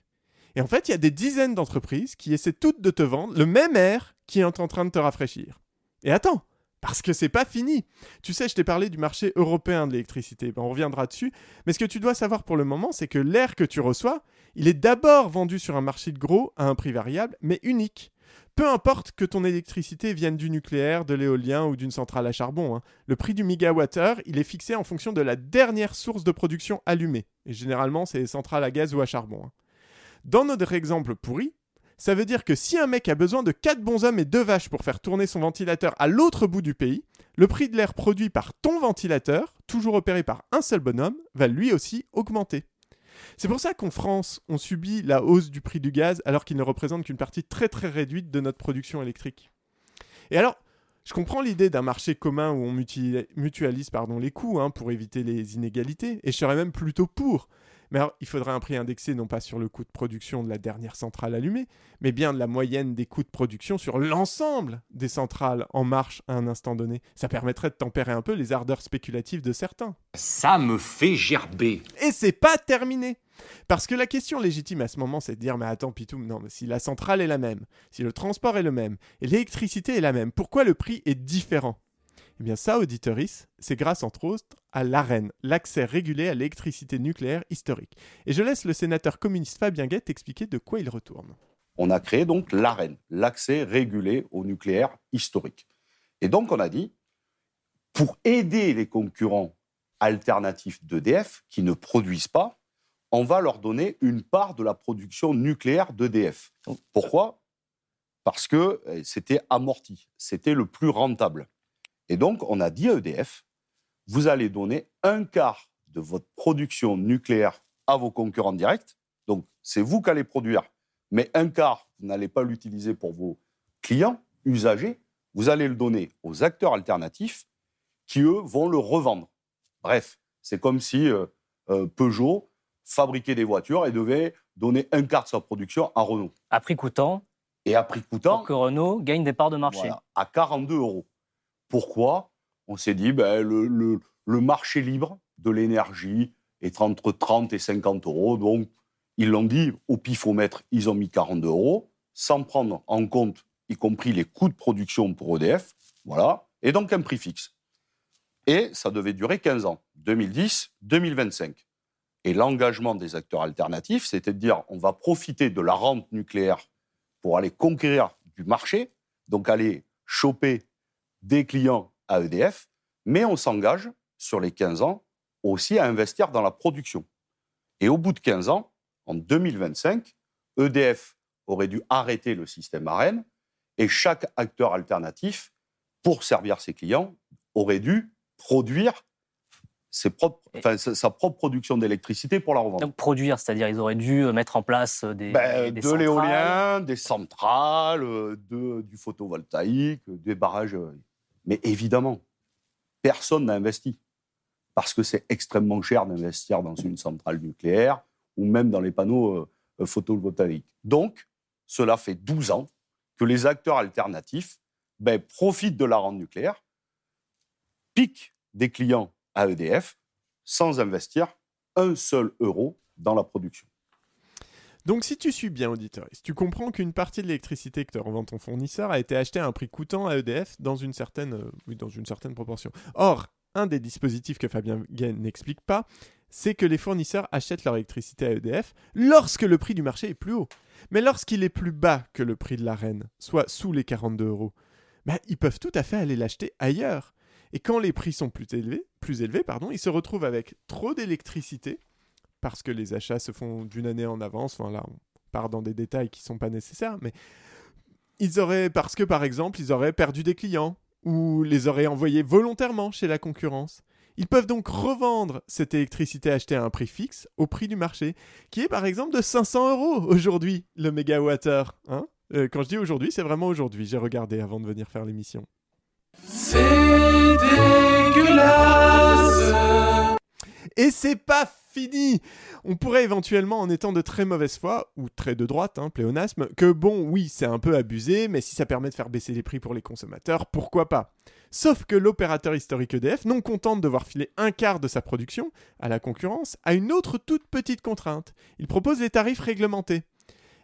Et en fait, il y a des dizaines d'entreprises qui essaient toutes de te vendre le même air qui est en train de te rafraîchir. Et attends, parce que c'est pas fini. Tu sais, je t'ai parlé du marché européen de l'électricité, ben, on reviendra dessus. Mais ce que tu dois savoir pour le moment, c'est que l'air que tu reçois, il est d'abord vendu sur un marché de gros à un prix variable, mais unique. Peu importe que ton électricité vienne du nucléaire, de l'éolien ou d'une centrale à charbon, hein. le prix du mégawattheure, il est fixé en fonction de la dernière source de production allumée. Et généralement, c'est les centrales à gaz ou à charbon. hein. Dans notre exemple pourri, ça veut dire que si un mec a besoin de 4 bons hommes et 2 vaches pour faire tourner son ventilateur à l'autre bout du pays, le prix de l'air produit par ton ventilateur, toujours opéré par un seul bonhomme, va lui aussi augmenter. C'est pour ça qu'en France, on subit la hausse du prix du gaz alors qu'il ne représente qu'une partie très très réduite de notre production électrique. Et alors, je comprends l'idée d'un marché commun où on mutu- mutualise les coûts hein, pour éviter les inégalités, et je serais même plutôt pour. Mais alors, il faudrait un prix indexé non pas sur le coût de production de la dernière centrale allumée, mais bien de la moyenne des coûts de production sur l'ensemble des centrales en marche à un instant donné. Ça permettrait de tempérer un peu les ardeurs spéculatives de certains. Ça me fait gerber. Et c'est pas terminé. Parce que la question légitime à ce moment, c'est de dire, mais attends, Pitou, non, mais si la centrale est la même, si le transport est le même, et l'électricité est la même, pourquoi le prix est différent? Eh bien ça, auditoris, c'est grâce entre autres à l'AREN, l'accès régulé à l'électricité nucléaire historique. Et je laisse le sénateur communiste Fabien Guette expliquer de quoi il retourne. On a créé donc l'AREN, l'accès régulé au nucléaire historique. Et donc on a dit, pour aider les concurrents alternatifs d'EDF qui ne produisent pas, on va leur donner une part de la production nucléaire d'EDF. Pourquoi? Parce que euh, c'était amorti, c'était le plus rentable. Et donc on a dit à EDF, vous allez donner un quart de votre production nucléaire à vos concurrents directs. Donc c'est vous qui allez produire, mais un quart, vous n'allez pas l'utiliser pour vos clients, usagers, vous allez le donner aux acteurs alternatifs qui, eux, vont le revendre. Bref, c'est comme si euh, euh, Peugeot fabriquait des voitures et devait donner un quart de sa production à Renault. À prix coûtant. Et à prix coûtant. Pour que Renault gagne des parts de marché. Voilà, à 42 euros. Pourquoi On s'est dit, ben, le, marché libre de l'énergie est entre 30 et 50 euros. Donc, ils l'ont dit, au pifomètre, ils ont mis 42 euros, sans prendre en compte, y compris les coûts de production pour EDF. Voilà. Et donc, un prix fixe. Et ça devait durer 15 ans, 2010-2025. Et l'engagement des acteurs alternatifs, c'était de dire on va profiter de la rente nucléaire pour aller conquérir du marché, donc aller choper des clients à EDF, mais on s'engage sur les 15 ans aussi à investir dans la production. Et au bout de 15 ans, en 2025, EDF aurait dû arrêter le système AREN et chaque acteur alternatif, pour servir ses clients, aurait dû produire ses propres, enfin, sa, sa propre production d'électricité pour la revendre. Donc produire, c'est-à-dire ils auraient dû euh, mettre en place euh, des, Ben, des de l'éolien, des centrales, euh, de, du photovoltaïque, des barrages. Mais évidemment, personne n'a investi. Parce que c'est extrêmement cher d'investir dans une centrale nucléaire ou même dans les panneaux photovoltaïques. Donc, cela fait 12 ans que les acteurs alternatifs ben, profitent de la rente nucléaire, piquent des clients à EDF sans investir un seul euro dans la production. Donc si tu suis bien auditeur, tu comprends qu'une partie de l'électricité que te revend ton fournisseur a été achetée à un prix coûtant à EDF dans une certaine, euh, dans une certaine proportion. Or, un des dispositifs que Fabien Guen n'explique pas, c'est que les fournisseurs achètent leur électricité à EDF lorsque le prix du marché est plus haut. Mais lorsqu'il est plus bas que le prix de la reine, soit sous les 42 euros, ben, ils peuvent tout à fait aller l'acheter ailleurs. Et quand les prix sont plus élevés, plus élevés pardon, ils se retrouvent avec trop d'électricité parce que les achats se font d'une année en avance. Enfin là, on part dans des détails qui sont pas nécessaires, mais ils auraient, parce que par exemple, ils auraient perdu des clients ou les auraient envoyés volontairement chez la concurrence. Ils peuvent donc revendre cette électricité achetée à un prix fixe au prix du marché, qui est par exemple de 500 euros aujourd'hui le mégawattheure. Hein Euh, quand je dis aujourd'hui, c'est vraiment aujourd'hui. J'ai regardé avant de venir faire l'émission. C'est dégueulasse. Et c'est pas fini On pourrait éventuellement, en étant de très mauvaise foi, ou très de droite, hein, pléonasme, que bon, oui, c'est un peu abusé, mais si ça permet de faire baisser les prix pour les consommateurs, pourquoi pas? Sauf que l'opérateur historique EDF, non content de devoir filer un quart de sa production à la concurrence, a une autre toute petite contrainte. Il propose les tarifs réglementés.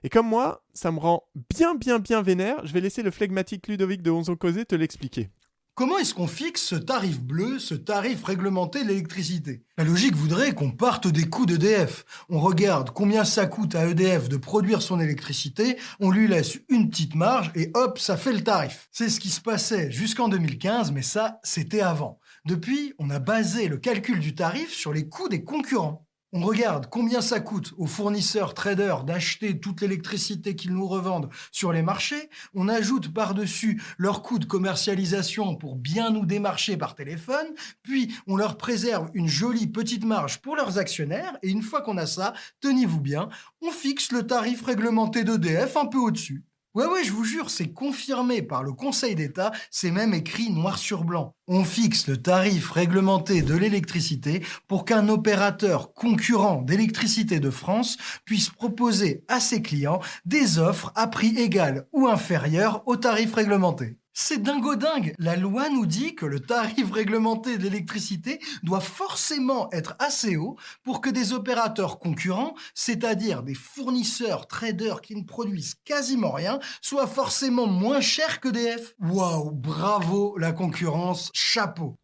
Et comme moi, ça me rend bien bien bien vénère, je vais laisser le flegmatique Ludovic de Onze Causé te l'expliquer. Comment est-ce qu'on fixe ce tarif bleu, ce tarif réglementé de l'électricité? La logique voudrait qu'on parte des coûts d'EDF. On regarde combien ça coûte à EDF de produire son électricité, on lui laisse une petite marge et hop, ça fait le tarif. C'est ce qui se passait jusqu'en 2015, mais ça, c'était avant. Depuis, on a basé le calcul du tarif sur les coûts des concurrents. On regarde combien ça coûte aux fournisseurs traders d'acheter toute l'électricité qu'ils nous revendent sur les marchés. On ajoute par-dessus leurs coûts de commercialisation pour bien nous démarcher par téléphone. Puis on leur préserve une jolie petite marge pour leurs actionnaires. Et une fois qu'on a ça, tenez-vous bien, on fixe le tarif réglementé d'EDF un peu au-dessus. Ouais, ouais, je vous jure, c'est confirmé par le Conseil d'État, c'est même écrit noir sur blanc. On fixe le tarif réglementé de l'électricité pour qu'un opérateur concurrent d'électricité de France puisse proposer à ses clients des offres à prix égal ou inférieur au tarif réglementé. C'est dingo dingue. La loi nous dit que le tarif réglementé de l'électricité doit forcément être assez haut pour que des opérateurs concurrents, c'est-à-dire des fournisseurs traders qui ne produisent quasiment rien, soient forcément moins chers que DF. Waouh, bravo la concurrence, chapeau.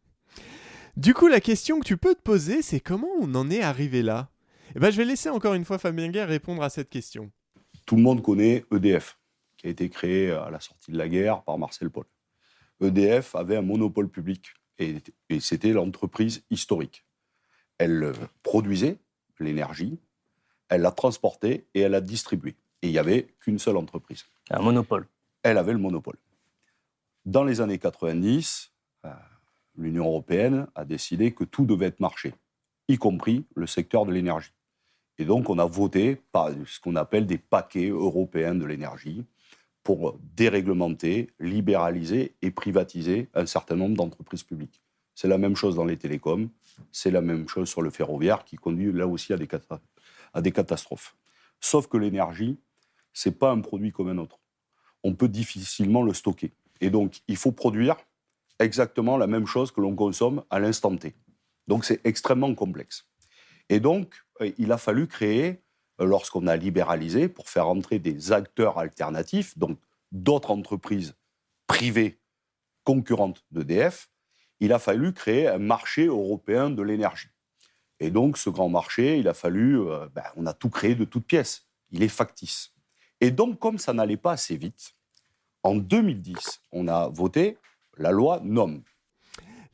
Du coup, la question que tu peux te poser, c'est comment on en est arrivé là? Eh ben, je vais laisser encore une fois Fabien Guerre répondre à cette question. Tout le monde connaît EDF, qui a été créé à la sortie de la guerre par Marcel Paul. EDF avait un monopole public et, et c'était l'entreprise historique. Elle euh, produisait l'énergie, elle la transportait et elle la distribuait. Et il n'y avait qu'une seule entreprise. Un monopole. Elle avait le monopole. Dans les années 90, euh, l'Union européenne a décidé que tout devait être marché, y compris le secteur de l'énergie. Et donc, on a voté par ce qu'on appelle des paquets européens de l'énergie pour déréglementer, libéraliser et privatiser un certain nombre d'entreprises publiques. C'est la même chose dans les télécoms, c'est la même chose sur le ferroviaire qui conduit là aussi à des, catastrophes. Sauf que l'énergie, c'est pas un produit comme un autre. On peut difficilement le stocker. Et donc, il faut produire exactement la même chose que l'on consomme à l'instant T. Donc, c'est extrêmement complexe. Et donc, euh, il a fallu créer, lorsqu'on a libéralisé, pour faire entrer des acteurs alternatifs, donc d'autres entreprises privées concurrentes d'EDF, il a fallu créer un marché européen de l'énergie. Et donc, ce grand marché, il a fallu, euh, ben, on a tout créé de toutes pièces. Il est factice. Et donc, comme ça n'allait pas assez vite, en 2010, on a voté la loi NOM.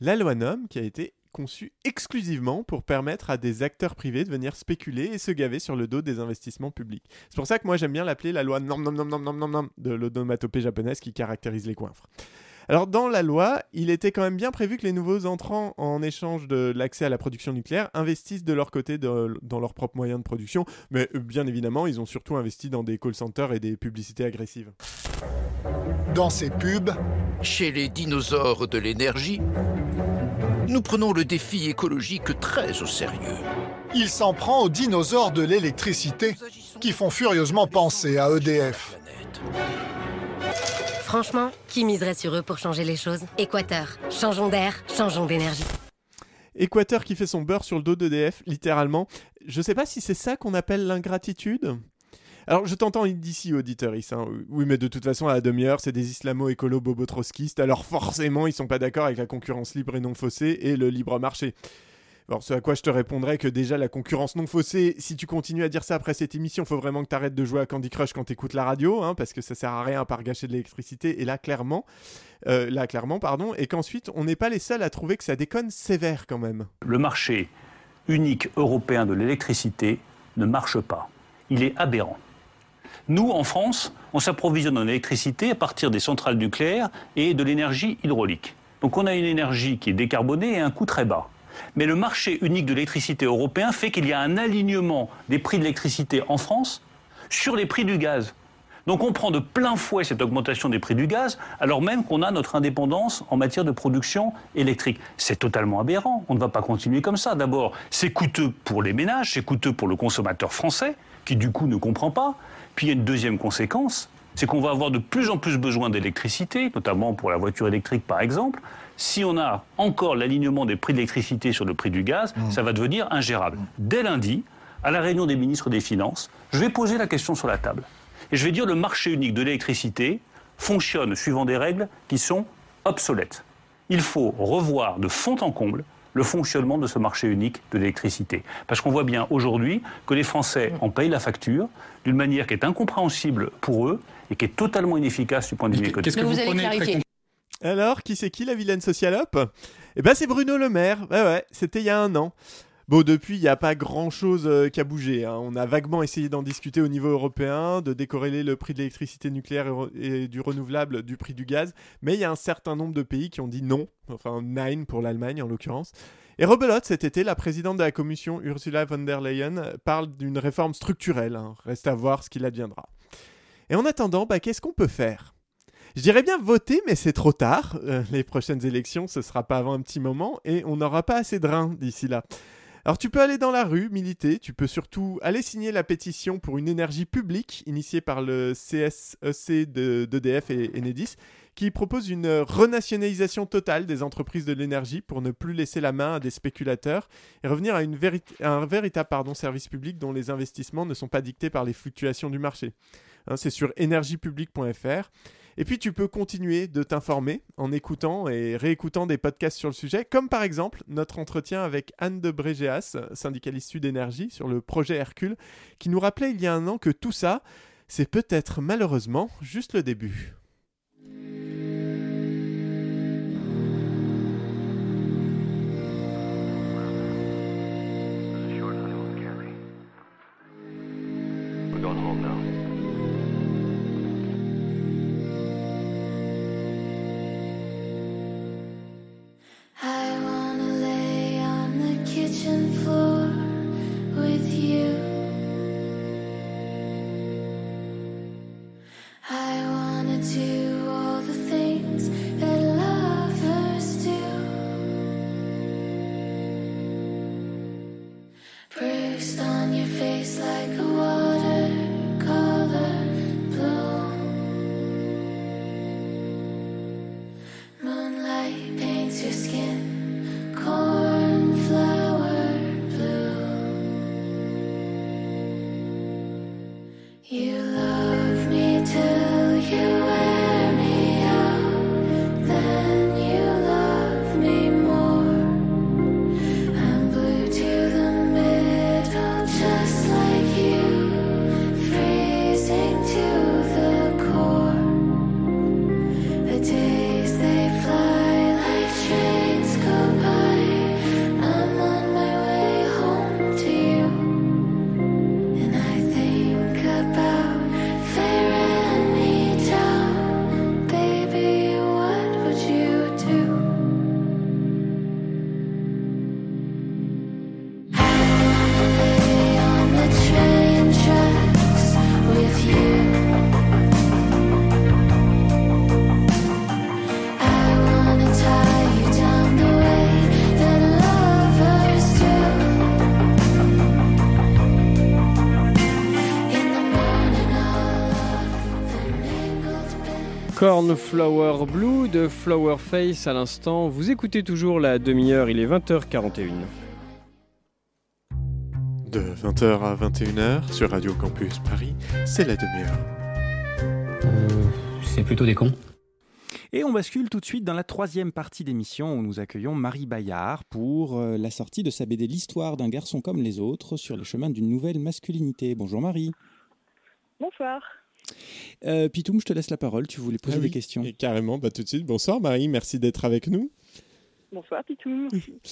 La loi NOM qui a été conçue exclusivement pour permettre à des acteurs privés de venir spéculer et se gaver sur le dos des investissements publics. C'est pour ça que moi j'aime bien l'appeler la loi NOM, NOM, NOM, NOM, NOM, NOM, NOM de l'onomatopée japonaise qui caractérise les coinfres. Alors dans la loi, il était quand même bien prévu que les nouveaux entrants, en échange de l'accès à la production nucléaire, investissent de leur côté de- dans leurs propres moyens de production, mais euh, bien évidemment, ils ont surtout investi dans des call centers et des publicités agressives. Dans ces pubs, Chez les dinosaures de l'énergie, nous prenons le défi écologique très au sérieux. Il s'en prend aux dinosaures de l'électricité qui font furieusement penser à EDF. Franchement, qui miserait sur eux pour changer les choses? Équateur, changeons d'air, changeons d'énergie. Équateur qui fait son beurre sur le dos d'EDF, littéralement. Je sais pas si c'est ça qu'on appelle l'ingratitude? Alors, je t'entends d'ici, auditeuriste. Hein. Oui, mais de toute façon, à la demi-heure, c'est des islamo-écolo bobo-trotskistes. Alors, forcément, ils sont pas d'accord avec la concurrence libre et non faussée et le libre marché. Alors, ce à quoi je te répondrais que déjà, la concurrence non faussée, si tu continues à dire ça après cette émission, faut vraiment que tu arrêtes de jouer à Candy Crush quand t'écoutes la radio, hein, parce que ça sert à rien à gâcher de l'électricité. Et là, clairement, euh, là, clairement, pardon, et qu'ensuite, on n'est pas les seuls à trouver que ça déconne sévère quand même. Le marché unique européen de l'électricité ne marche pas. Il est aberrant. Nous, en France, on s'approvisionne en électricité à partir des centrales nucléaires et de l'énergie hydraulique. Donc on a une énergie qui est décarbonée et un coût très bas. Mais le marché unique de l'électricité européen fait qu'il y a un alignement des prix de l'électricité en France sur les prix du gaz. Donc on prend de plein fouet cette augmentation des prix du gaz, alors même qu'on a notre indépendance en matière de production électrique. C'est totalement aberrant. On ne va pas continuer comme ça. D'abord, c'est coûteux pour les ménages, c'est coûteux pour le consommateur français, qui du coup ne comprend pas. Puis il y a une deuxième conséquence, c'est qu'on va avoir de plus en plus besoin d'électricité, notamment pour la voiture électrique par exemple. Si on a encore l'alignement des prix de l'électricité sur le prix du gaz, ça va devenir ingérable. Dès lundi, à la réunion des ministres des Finances, je vais poser la question sur la table. Et je vais dire le marché unique de l'électricité fonctionne suivant des règles qui sont obsolètes. Il faut revoir de fond en comble le fonctionnement de ce marché unique de l'électricité. Parce qu'on voit bien aujourd'hui que les Français en payent la facture d'une manière qui est incompréhensible pour eux et qui est totalement inefficace du point de vue économique. que vous prenez Alors, qui c'est qui la vilaine socialope? Eh ben, c'est Bruno Le Maire. Ouais, ouais, c'était il y a un an. Bon, depuis, il n'y a pas grand-chose euh, qui a bougé. hein. On a vaguement essayé d'en discuter au niveau européen, de décorréler le prix de l'électricité nucléaire et, du renouvelable du prix du gaz. Mais il y a un certain nombre de pays qui ont dit non, enfin nine pour l'Allemagne en l'occurrence. Et rebelote, cet été, la présidente de la Commission, Ursula von der Leyen, parle d'une réforme structurelle. hein. Reste à voir ce qu'il adviendra. Et en attendant, bah, qu'est-ce qu'on peut faire? Je dirais bien voter, mais c'est trop tard. Euh, les prochaines élections, ce sera pas avant un petit moment et on n'aura pas assez de reins d'ici là. Alors tu peux aller dans la rue, militer, tu peux surtout aller signer la pétition pour une énergie publique initiée par le CSEC de- d'EDF et Enedis, qui propose une renationalisation totale des entreprises de l'énergie pour ne plus laisser la main à des spéculateurs et revenir à, un véritable service public dont les investissements ne sont pas dictés par les fluctuations du marché. Hein, c'est sur énergiepublique.fr. Et puis tu peux continuer de t'informer en écoutant et réécoutant des podcasts sur le sujet, comme par exemple notre entretien avec Anne de Brégéas, syndicaliste Sud Énergie, sur le projet Hercule, qui nous rappelait il y a un an que tout ça, c'est peut-être malheureusement juste le début. to Cornflower Blue de Flower Face à l'instant. Vous écoutez toujours la demi-heure, il est 20h41. De 20h à 21h sur Radio Campus Paris, c'est la demi-heure. C'est plutôt des cons. Et on bascule tout de suite dans la troisième partie d'émission où nous accueillons Marie Bayard pour euh, la sortie de sa BD L'histoire d'un garçon comme les autres sur les chemins d'une nouvelle masculinité. Bonjour Marie. Bonsoir. Euh, Pitoum, je te laisse la parole, tu voulais poser Ah oui, des questions. et carrément, bah, tout de suite. Bonsoir Marie, merci d'être avec nous. Bonsoir Pitou.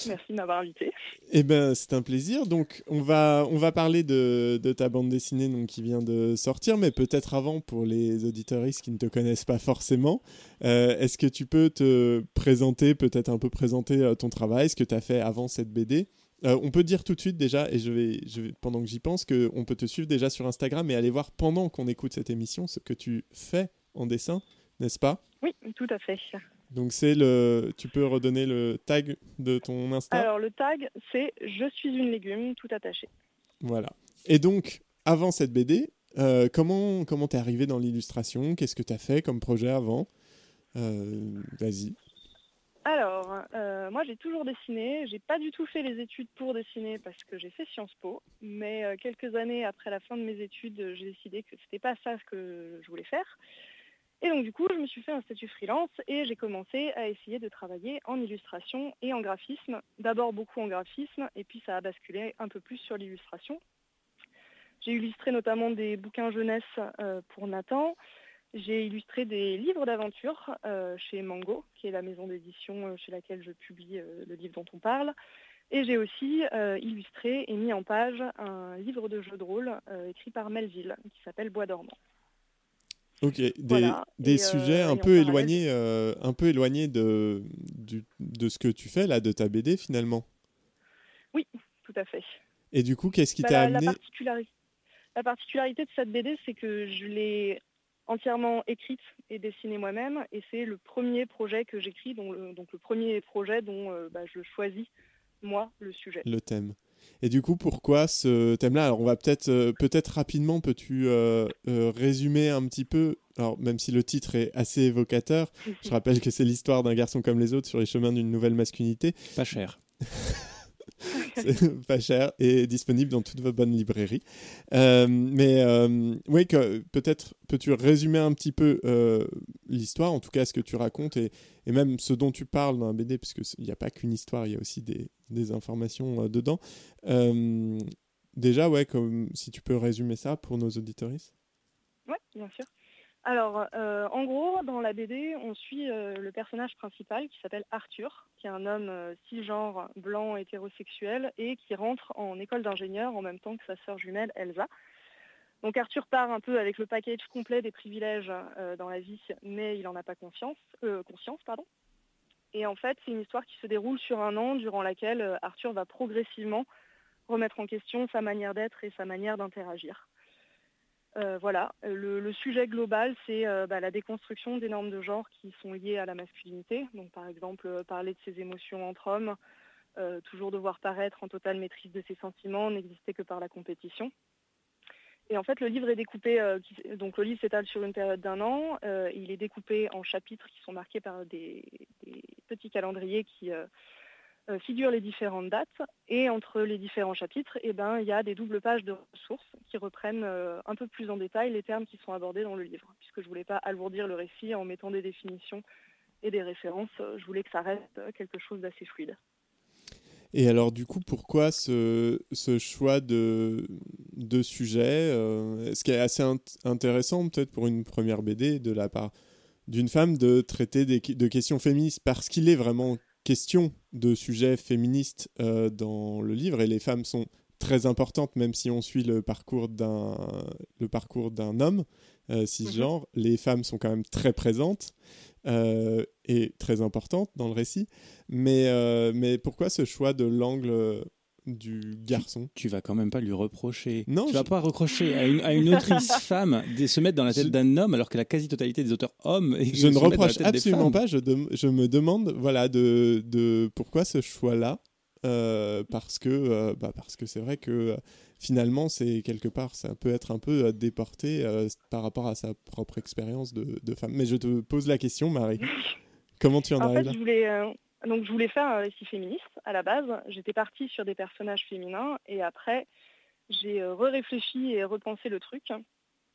Merci de m'avoir invité. Eh ben, c'est un plaisir. Donc, on va, on va parler de, de ta bande dessinée donc, qui vient de sortir, mais peut-être avant pour les auditoristes qui ne te connaissent pas forcément. euh, Est-ce que tu peux te présenter, peut-être un peu présenter euh, ton travail, ce que tu as fait avant cette BD Euh, On peut dire tout de suite déjà, et je vais, je vais pendant que j'y pense, qu'on peut te suivre déjà sur Instagram et aller voir pendant qu'on écoute cette émission ce que tu fais en dessin, n'est-ce pas? Oui, tout à fait. Donc, c'est le. Tu peux redonner le tag de ton Insta? Alors le tag, c'est Je suis une légume, tout attaché. Voilà. Et donc, avant cette BD, euh, comment comment t'es arrivé dans l'illustration? Qu'est-ce que t'as fait comme projet avant? Euh, Vas-y. Alors, euh, moi j'ai toujours dessiné. J'ai pas du tout fait les études pour dessiner parce que j'ai fait Sciences Po. Mais euh, quelques années après la fin de mes études, j'ai décidé que c'était pas ça ce que je voulais faire. Et donc du coup, je me suis fait un statut freelance et j'ai commencé à essayer de travailler en illustration et en graphisme. D'abord beaucoup en graphisme et puis ça a basculé un peu plus sur l'illustration. J'ai illustré notamment des bouquins jeunesse euh, pour Nathan. J'ai illustré des livres d'aventure euh, chez Mango, qui est la maison d'édition euh, chez laquelle je publie euh, le livre dont on parle. Et j'ai aussi euh, illustré et mis en page un livre de jeu de rôle écrit par Melville, qui s'appelle Bois dormant. Ok. Des, Voilà. des Et, sujets et un peu éloignés, un peu éloignés de du- de ce que tu fais là, de ta BD finalement? Oui, tout à fait. Et du coup, qu'est-ce qui Bah, t'a amené? la particularité de cette BD, c'est que je l'ai entièrement écrite et dessinée moi-même, et c'est le premier projet que j'écris, donc le, donc le premier projet dont euh, bah, je choisis, moi, le sujet. le thème Et du coup, pourquoi ce thème-là? Alors, on va peut-être euh, peut-être rapidement, peux-tu euh, euh, résumer un petit peu? Alors, même si le titre est assez évocateur, je rappelle que c'est l'histoire d'un garçon comme les autres sur les chemins d'une nouvelle masculinité. Pas cher. Pas cher et disponible dans toutes vos bonnes librairies. Euh, mais euh, oui, peut-être peux-tu résumer un petit peu euh, l'histoire, en tout cas ce que tu racontes et, même ce dont tu parles dans la BD, parce qu'il n'y a pas qu'une histoire, il y a aussi des, informations euh, dedans. Déjà, ouais, comme, si tu peux résumer ça pour nos auditoristes? Oui, bien sûr. Alors, euh, en gros, dans la BD, on suit euh, le personnage principal qui s'appelle Arthur, qui est un homme euh, cisgenre, blanc, hétérosexuel, et qui rentre en école d'ingénieur en même temps que sa sœur jumelle Elsa. Donc Arthur part un peu avec le package complet des privilèges dans la vie, mais il n'en a pas conscience, conscience. Pardon. Et en fait, c'est une histoire qui se déroule sur un an, durant laquelle Arthur va progressivement remettre en question sa manière d'être et sa manière d'interagir. Euh, voilà, le, sujet global, c'est euh, bah, la déconstruction des normes de genre qui sont liées à la masculinité. Donc, par exemple, euh, parler de ses émotions entre hommes, toujours devoir paraître en totale maîtrise de ses sentiments, n'exister que par la compétition. Et en fait, le livre est découpé, donc le livre s'étale sur une période d'un an. il est découpé en chapitres qui sont marqués par des, petits calendriers qui figurent les différentes dates. Et entre les différents chapitres, eh ben, il y a des doubles pages de ressources qui reprennent euh, un peu plus en détail les termes qui sont abordés dans le livre. Puisque je voulais pas alourdir le récit en mettant des définitions et des références, euh, je voulais que ça reste euh, quelque chose d'assez fluide. Et alors, du coup, pourquoi ce, choix de, sujet euh, Ce qui est assez int- intéressant, peut-être pour une première BD de la part d'une femme, de traiter des, de questions féministes, parce qu'il est vraiment question de sujets féministes euh, dans le livre, et les femmes sont très importantes, même si on suit le parcours d'un le parcours d'un homme euh, cisgenre, les femmes sont quand même très présentes euh, et très importantes dans le récit. Mais, euh, mais pourquoi ce choix de l'angle du garçon Tu vas quand même pas lui reprocher. Non, tu je- vas pas reprocher à une, à une autrice femme de se mettre dans la tête Je- d'un homme alors que la quasi-totalité des auteurs hommes. Je ne se mettent dans la reproche absolument pas. Je, me demande, voilà, de, de pourquoi ce choix-là. Euh, parce que, euh, bah, parce que c'est vrai que finalement, c'est quelque part, ça peut être un peu euh, déporté euh, par rapport à sa propre expérience de, de femme. Mais je te pose la question, Marie. Comment tu en, En arrives fait, là? je voulais, euh, donc, je voulais faire un récit féministe à la base. J'étais partie sur des personnages féminins et après, j'ai euh, réfléchi et repensé le truc.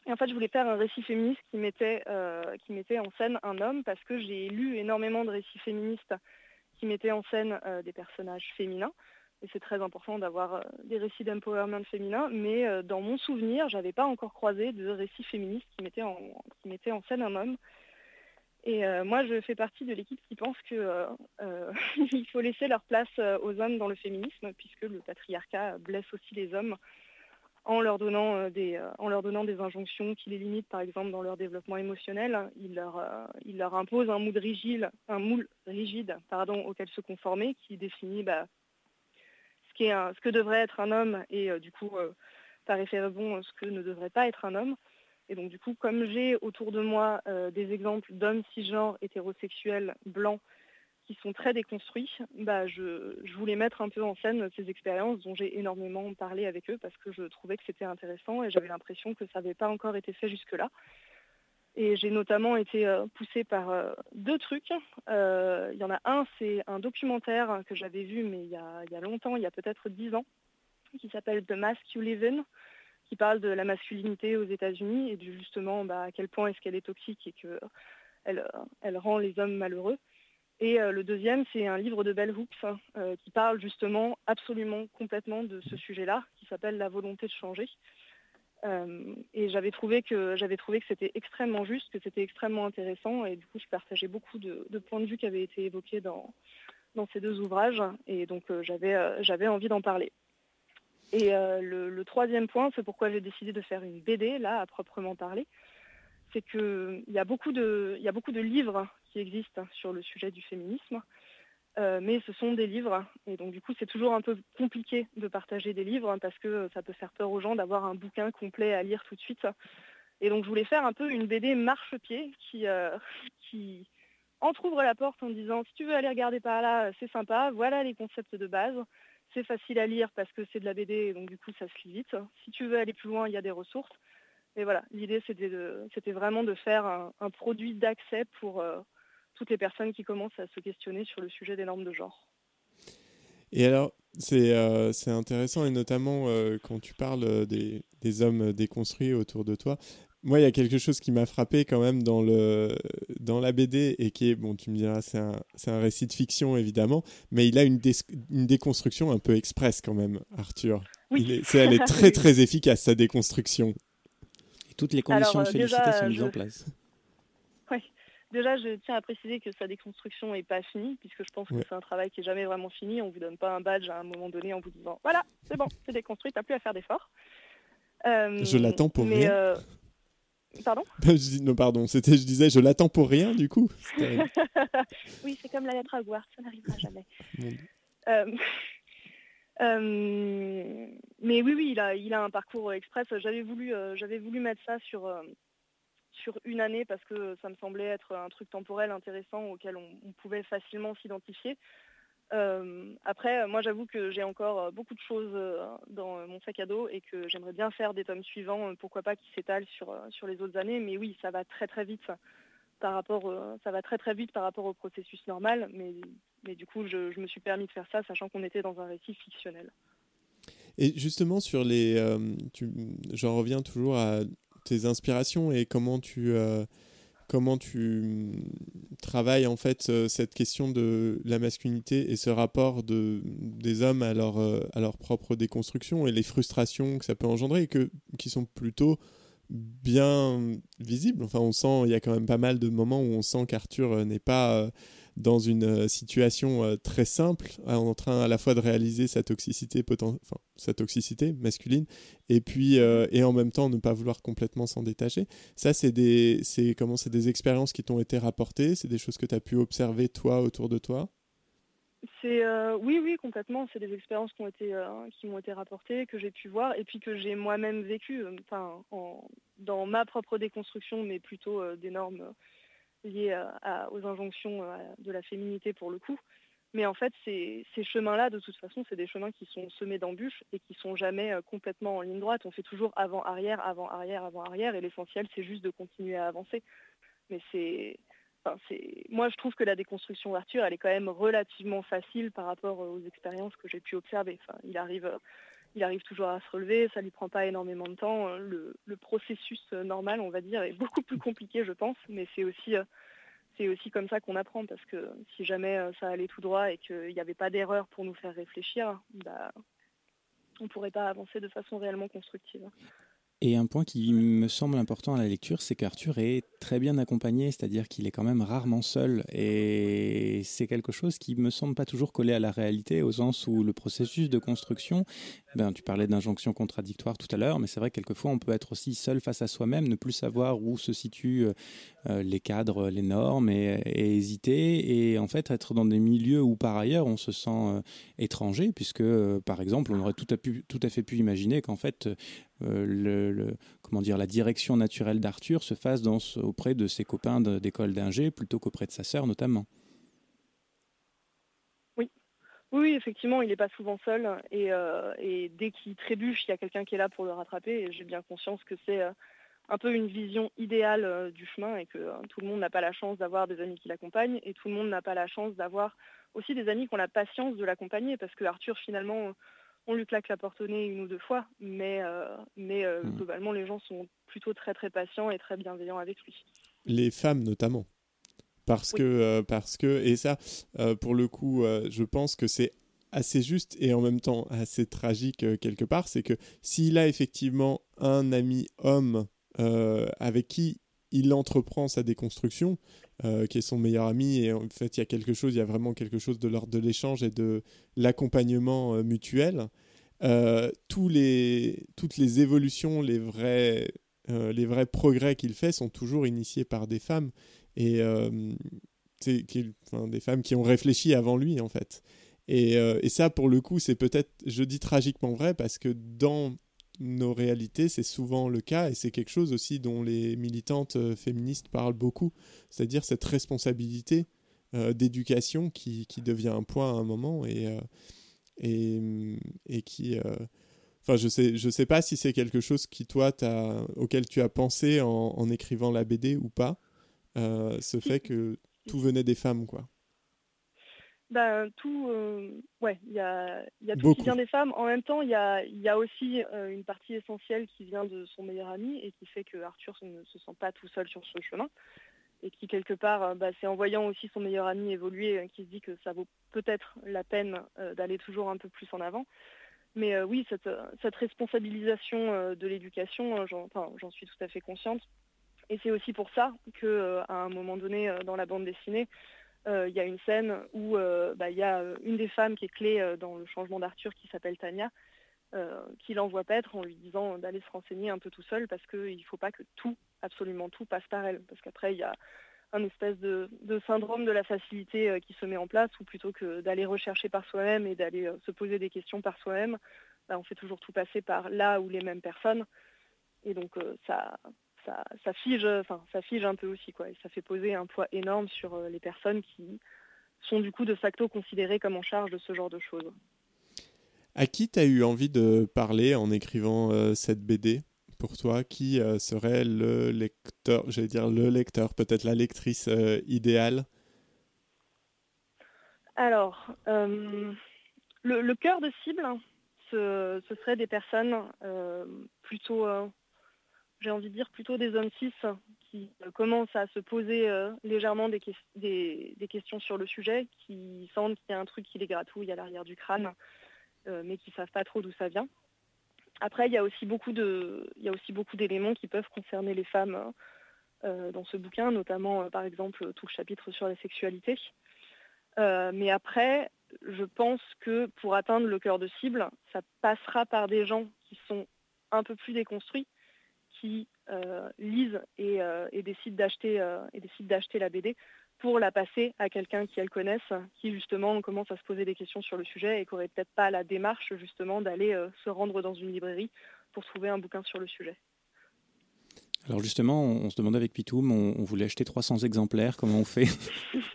Et en fait, je voulais faire un récit féministe qui mettait, euh, qui mettait en scène un homme parce que j'ai lu énormément de récits féministes qui mettaient en scène euh, des personnages féminins. Et c'est très important d'avoir des récits d'empowerment féminin. Mais dans mon souvenir, j'avais pas encore croisé de récits féministes qui mettaient en scène un homme. Et euh, moi, je fais partie de l'équipe qui pense que euh, euh, faut laisser leur place aux hommes dans le féminisme, puisque le patriarcat blesse aussi les hommes en leur donnant des, injonctions qui les limitent, par exemple dans leur développement émotionnel. Il leur, impose un moule rigide, un moule rigide, pardon, auquel se conformer, qui définit bah, ce, ce que devrait être un homme et du coup, par effet rebond, ce que ne devrait pas être un homme. Et donc du coup, comme j'ai autour de moi euh, des exemples d'hommes cisgenres, hétérosexuels, blancs, qui sont très déconstruits, bah, je, voulais mettre un peu en scène ces expériences dont j'ai énormément parlé avec eux parce que je trouvais que c'était intéressant et j'avais l'impression que ça n'avait pas encore été fait jusque-là. Et j'ai notamment été euh, poussée par euh, deux trucs. Il y en a un, c'est un documentaire que j'avais vu, mais il y a, il y a longtemps, il y a peut-être dix ans, qui s'appelle The Mask You Live In, qui parle de la masculinité aux États-Unis et de justement bah, à quel point est-ce qu'elle est toxique et qu'elle elle, elle rend les hommes malheureux. Et euh, le deuxième, c'est un livre de Bell Hooks euh, qui parle justement absolument complètement de ce sujet-là, qui s'appelle La volonté de changer. Euh, et j'avais trouvé que j'avais trouvé que c'était extrêmement juste, que c'était extrêmement intéressant, et du coup je partageais beaucoup de, points de vue qui avaient été évoqués dans, dans ces deux ouvrages, et donc euh, j'avais euh, j'avais envie d'en parler. Et euh, le, troisième point, c'est pourquoi j'ai décidé de faire une BD, là, à proprement parler, c'est qu'il y, y a beaucoup de livres qui existent sur le sujet du féminisme, euh, mais ce sont des livres, et donc du coup c'est toujours un peu compliqué de partager des livres parce que ça peut faire peur aux gens d'avoir un bouquin complet à lire tout de suite. Et donc je voulais faire un peu une BD marche-pied qui, euh, qui entrouvre la porte en disant si tu veux aller regarder par là, c'est sympa, voilà les concepts de base, c'est facile à lire parce que c'est de la BD donc du coup ça se lit vite. Si tu veux aller plus loin, il y a des ressources. Et voilà, l'idée c'était vraiment de faire un, produit d'accès pour euh, toutes les personnes qui commencent à se questionner sur le sujet des normes de genre. Et alors, c'est euh, intéressant, et notamment euh, quand tu parles des hommes déconstruits autour de toi. Moi, il y a quelque chose qui m'a frappé quand même dans, le, dans la BD, et qui est, bon, tu me diras, c'est un, c'est un récit de fiction, évidemment, mais il a une, dé- une déconstruction un peu express quand même, Arthur. Oui. Il est- elle est très, très efficace, sa déconstruction. Et toutes les conditions Alors, de euh, félicité déjà, sont mises je- en place. Ouais. Déjà, je tiens à préciser que sa déconstruction n'est pas finie, puisque je pense Ouais. que c'est un travail qui est jamais vraiment fini. On vous donne pas un badge à un moment donné en vous disant voilà, c'est bon, c'est déconstruit, t'as plus à faire d'efforts. Euh, Je l'attends pour mais, rien. euh, Pardon je dis, non, pardon, c'était, je disais, je l'attends pour rien, du coup. Oui, c'est comme la lettre à Hogwarts, ça n'arrivera jamais. Euh, euh, mais oui, oui, il a, il a un parcours express. J'avais voulu, euh, j'avais voulu mettre ça sur, sur une année parce que ça me semblait être un truc temporel intéressant auquel on, on pouvait facilement s'identifier. Euh, après, moi j'avoue que j'ai encore euh, beaucoup de choses euh, dans euh, mon sac à dos et que j'aimerais bien faire des tomes suivants, euh, pourquoi pas qui s'étalent sur, euh, sur les autres années. Mais oui, ça va très très vite par rapport, euh, ça va très très vite par rapport au processus normal. Mais, mais du coup, je, me suis permis de faire ça, sachant qu'on était dans un récit fictionnel. Et justement, sur les. euh, J'en reviens toujours à tes inspirations et comment tu. euh, comment tu mm, travailles en fait euh, cette question de la masculinité et ce rapport de, des hommes à leur, euh, à leur propre déconstruction et les frustrations que ça peut engendrer et que, qui sont plutôt bien visibles. Enfin, on sent, il y a quand même pas mal de moments où on sent qu'Arthur euh, n'est pas dans une euh, situation euh, très simple, euh, en train à la fois de réaliser sa toxicité, enfin, sa toxicité masculine, et puis et en même temps ne pas vouloir complètement s'en détacher. Ça, c'est des, comment, des expériences qui t'ont été rapportées, c'est des choses que tu as pu observer toi autour de toi? Oui, oui, complètement. C'est des expériences qui ont été m'ont été rapportées, que j'ai pu voir, et puis que j'ai moi-même vécu, enfin, en- dans ma propre déconstruction, mais plutôt des normes liées aux injonctions euh, de la féminité pour le coup. Mais en fait, ces, chemins-là, de toute façon, c'est des chemins qui sont semés d'embûches et qui sont jamais euh, complètement en ligne droite. On fait toujours avant-arrière, avant-arrière, avant-arrière, et l'essentiel, c'est juste de continuer à avancer. Mais c'est, enfin, moi, je trouve que la déconstruction d'Arthur, elle est quand même relativement facile par rapport aux expériences que j'ai pu observer. Enfin, il arrive, euh, il arrive toujours à se relever, ça lui prend pas énormément de temps. Le, processus euh, normal, on va dire, est beaucoup plus compliqué, je pense, mais c'est aussi euh, aussi comme ça qu'on apprend parce que si jamais euh, ça allait tout droit et qu'il n'y avait pas d'erreur pour nous faire réfléchir, bah, on ne pourrait pas avancer de façon réellement constructive. Et un point qui me semble important à la lecture, c'est qu'Arthur est très bien accompagné, c'est-à-dire qu'il est quand même rarement seul. Et c'est quelque chose qui me semble pas toujours collé à la réalité, au sens où le processus de construction, ben, tu parlais d'injonctions contradictoires tout à l'heure, mais c'est vrai que quelquefois on peut être aussi seul face à soi-même, ne plus savoir où se situent euh, les cadres, les normes, et, hésiter, et en fait être dans des milieux où par ailleurs on se sent euh, étranger, puisque euh, par exemple on aurait tout à, fait pu imaginer qu'en fait euh, comment dire, la direction naturelle d'Arthur se fasse dans, auprès de ses copains d'école d'ingé plutôt qu'auprès de sa sœur notamment. Oui, effectivement, il n'est pas souvent seul et, euh, et dès qu'il trébuche, il y a quelqu'un qui est là pour le rattraper et j'ai bien conscience que c'est euh, un peu une vision idéale euh, du chemin et que tout le monde n'a pas la chance d'avoir des amis qui l'accompagnent et tout le monde n'a pas la chance d'avoir aussi des amis qui ont la patience de l'accompagner parce que Arthur finalement on lui claque la porte au nez une ou deux fois mais, mais euh, globalement les gens sont plutôt très très patients et très bienveillants avec lui. les femmes notamment. Parce que, euh, parce que, et ça, euh, pour le coup, euh, je pense que c'est assez juste et en même temps assez tragique quelque part. C'est que s'il a effectivement un ami homme avec qui il entreprend sa déconstruction, euh, qui est son meilleur ami, et en fait, il y a quelque chose, il y a vraiment quelque chose de l'ordre de l'échange et de l'accompagnement euh, mutuel. Euh, tous les, toutes les évolutions, les vrais, les vrais progrès qu'il fait sont toujours initiés par des femmes et euh, des femmes qui ont réfléchi avant lui en fait. Et, euh, et ça, pour le coup, c'est peut-être, je dis tragiquement vrai, parce que dans nos réalités, c'est souvent le cas, et c'est quelque chose aussi dont les militantes euh, féministes parlent beaucoup, c'est-à-dire cette responsabilité d'éducation qui, qui devient un point à un moment, et, et, qui... Enfin, je sais, je sais pas si c'est quelque chose qui, toi, auquel tu as pensé en, en écrivant la BD ou pas, euh, ce fait que tout venait des femmes, quoi. Bah, tout, euh, ouais, il y a, il y a tout Beaucoup. qui vient des femmes. En même temps, il y a, y a aussi euh, une partie essentielle qui vient de son meilleur ami et qui fait que Arthur ne se sent pas tout seul sur ce chemin. Et qui, quelque part, bah, c'est en voyant aussi son meilleur ami évoluer qu'il se dit que ça vaut peut-être la peine euh, d'aller toujours un peu plus en avant. Mais oui, cette, cette responsabilisation de l'éducation, j'en enfin, j'en suis tout à fait consciente. Et c'est aussi pour ça que, euh, un moment donné, euh, dans la bande dessinée, euh, il y a une scène où bah, il y a une des femmes qui est clé dans le changement d'Arthur qui s'appelle Tania, qui l'envoie paître en lui disant d'aller se renseigner un peu tout seul parce qu'il ne faut pas que tout, absolument tout, passe par elle. Parce qu'après, il y a un espèce de, syndrome de la facilité qui se met en place où plutôt que d'aller rechercher par soi-même et d'aller se poser des questions par soi-même, bah, on fait toujours tout passer par là ou les mêmes personnes. Et donc ça, ça, ça fige, enfin ça fige un peu aussi quoi. Et ça fait poser un poids énorme sur euh, les personnes qui sont du coup de facto considérées comme en charge de ce genre de choses. À qui t'as eu envie de parler en écrivant euh, cette BD pour toi Qui euh, serait le lecteur, j'allais dire le lecteur, peut-être la lectrice euh, idéale? Alors, le, le cœur de cible, hein, ce, ce serait des personnes plutôt, j'ai envie de dire plutôt des hommes cis qui commencent à se poser euh, légèrement des, ques- des- des questions sur le sujet, qui sentent qu'il y a un truc qui les gratouille à l'arrière du crâne, euh, mais qui ne savent pas trop d'où ça vient. Après, il y a aussi beaucoup d'éléments qui peuvent concerner les femmes euh, dans ce bouquin, notamment par exemple tout le chapitre sur la sexualité. Mais après, je pense que pour atteindre le cœur de cible, ça passera par des gens qui sont un peu plus déconstruits, qui euh, lisent et, euh, et décident d'acheter euh, et décident d'acheter la BD pour la passer à quelqu'un qui elles connaissent, qui justement commence à se poser des questions sur le sujet et qui n'aurait peut-être pas la démarche justement d'aller se rendre dans une librairie pour trouver un bouquin sur le sujet. Alors justement, on, on se demandait avec Pitoum, on, on voulait acheter 300 exemplaires, comment on fait?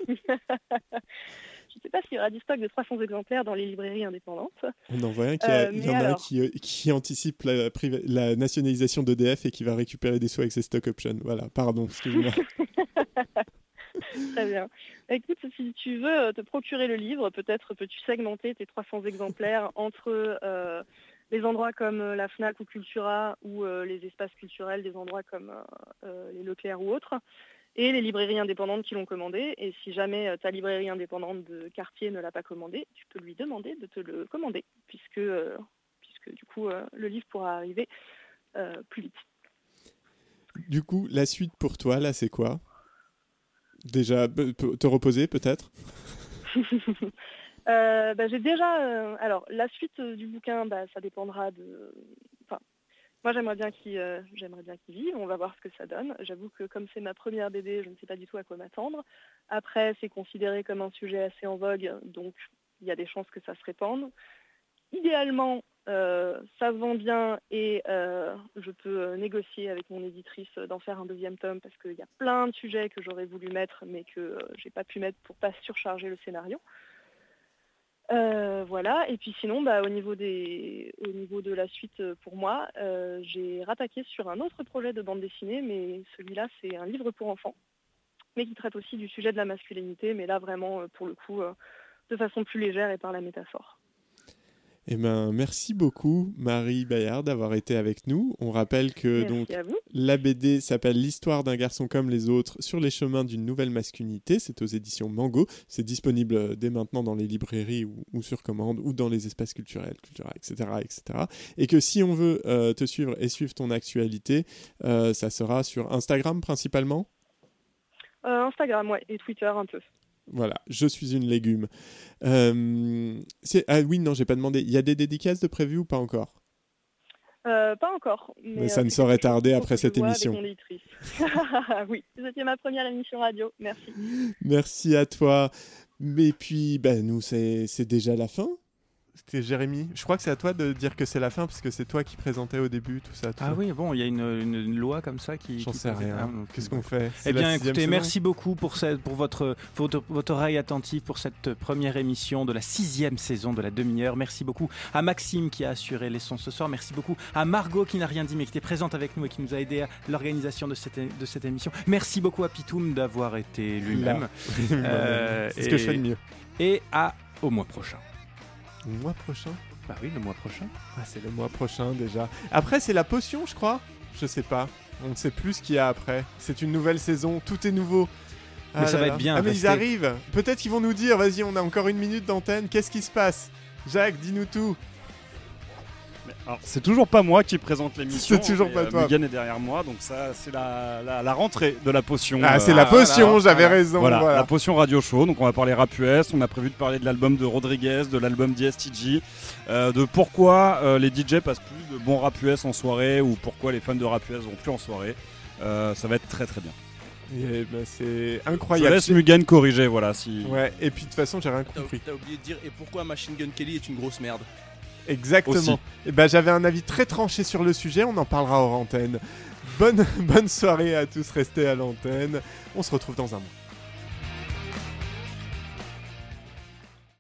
je ne sais pas s'il y aura du stock de 300 exemplaires dans les librairies indépendantes. On en voit un qui a- Euh, y a un qui, euh, qui anticipe la, nationalisation d'EDF et qui va récupérer des sous avec ses stock options. Voilà, pardon, excuse-moi. Très bien. Écoute, si tu veux euh, te procurer le livre, peut-être peux-tu segmenter tes 300 exemplaires entre euh, les endroits comme la FNAC ou Cultura ou euh, les espaces culturels des endroits comme euh, les Leclerc ou autres et les librairies indépendantes qui l'ont commandé. Et si jamais euh, ta librairie indépendante de quartier ne l'a pas commandé, tu peux lui demander de te le commander puisque, euh, puisque du coup euh, le livre pourra arriver euh, plus vite. du coup, la suite pour toi, là, c'est quoi? Déjà, te reposer peut-être? Bah, j'ai déjà. alors, la suite du bouquin, bah, ça dépendra de. Moi, j'aimerais bien qu'il euh, vive. On va voir ce que ça donne. J'avoue que comme c'est ma première BD, je ne sais pas du tout à quoi m'attendre. Après, c'est considéré comme un sujet assez en vogue, donc il y a des chances que ça se répande. Idéalement, euh, ça vend bien et euh, je peux euh, négocier avec mon éditrice d'en faire un deuxième tome parce qu'il y a plein de sujets que j'aurais voulu mettre mais que j'ai pas pu mettre pour pas surcharger le scénario. Euh, voilà, et puis sinon, bah, au, niveau au niveau de la suite euh, pour moi, euh, j'ai rattaqué sur un autre projet de bande dessinée, mais celui-là c'est un livre pour enfants, mais qui traite aussi du sujet de la masculinité, mais là vraiment pour le coup de façon plus légère et par la métaphore. Eh ben, merci beaucoup, Marie Bayard, d'avoir été avec nous. On rappelle que Merci donc la BD s'appelle L'histoire d'un garçon comme les autres sur les chemins d'une nouvelle masculinité. C'est aux éditions Mango. C'est disponible euh, dès maintenant dans les librairies ou, ou sur commande ou dans les espaces culturels, culturels, etc., etc. Et que si on veut euh, te suivre et suivre ton actualité, euh, ça sera sur Instagram principalement? Euh, Instagram, ouais, et Twitter un peu. Voilà, je suis une légume. Euh, ah oui, non, j'ai pas demandé. Il y a des dédicaces de prévues ou pas encore? Euh, pas encore. Mais, Mais ça euh, ne saurait tarder après cette émission. Oui, c'était ma première émission radio. Merci. Merci à toi. Mais puis, ben, nous, c'est déjà la fin. C'était Jérémy. Je crois que c'est à toi de dire que c'est la fin, parce que c'est toi qui présentais au début tout ça. tout Ah oui, bon, il y a une, une- une loi comme ça qui. J'en sais rien. Qu'est-ce bon. qu'on fait? Eh bien, écoutez, merci beaucoup pour, cette, pour votre, votre, votre oreille attentive pour cette première émission de la sixième saison de la demi-heure. Merci beaucoup à Maxime qui a assuré les sons ce soir. Merci beaucoup à Margot qui n'a rien dit mais qui était présente avec nous et qui nous a aidé à l'organisation de cette, de cette émission. Merci beaucoup à Pitoum d'avoir été lui-même. Moi-même. C'est ce que je fais de mieux. Et à au mois prochain. Le mois prochain Bah oui, le mois prochain. Ah, c'est le mois prochain déjà. Après, c'est la potion, je crois. Je sais pas. On ne sait plus ce qu'il y a après. C'est une nouvelle saison, tout est nouveau. Mais ça là va là. être bien, Ah, mais ils arrivent. Peut-être qu'ils vont nous dire, vas-y, on a encore une minute d'antenne. Qu'est-ce qui se passe? Jacques, dis-nous tout. Alors, c'est toujours pas moi qui présente l'émission. C'est toujours mais, pas euh, toi. Megan est derrière moi, donc ça, c'est la, la, la rentrée de la potion. Ah, c'est la potion, j'avais raison, Voilà, voilà. la potion radio show. Donc, on va parler rap US. On a prévu de parler de l'album de Rodriguez, de l'album d'ISTG, euh, de pourquoi euh, les DJ passent plus de bons rap US en soirée ou pourquoi les fans de rap US vont plus en soirée. Euh, ça va être très très bien. Et ben, c'est Je incroyable. laisse Mugen corriger, voilà. Si... Ouais, et puis de toute façon, j'ai rien compris. t'as oublié de dire et pourquoi Machine Gun Kelly est une grosse merde? Exactement. Aussi. Et ben, j'avais un avis très tranché sur le sujet, on en parlera hors antenne. Bonne, bonne soirée à tous, restez à l'antenne. On se retrouve dans un mois.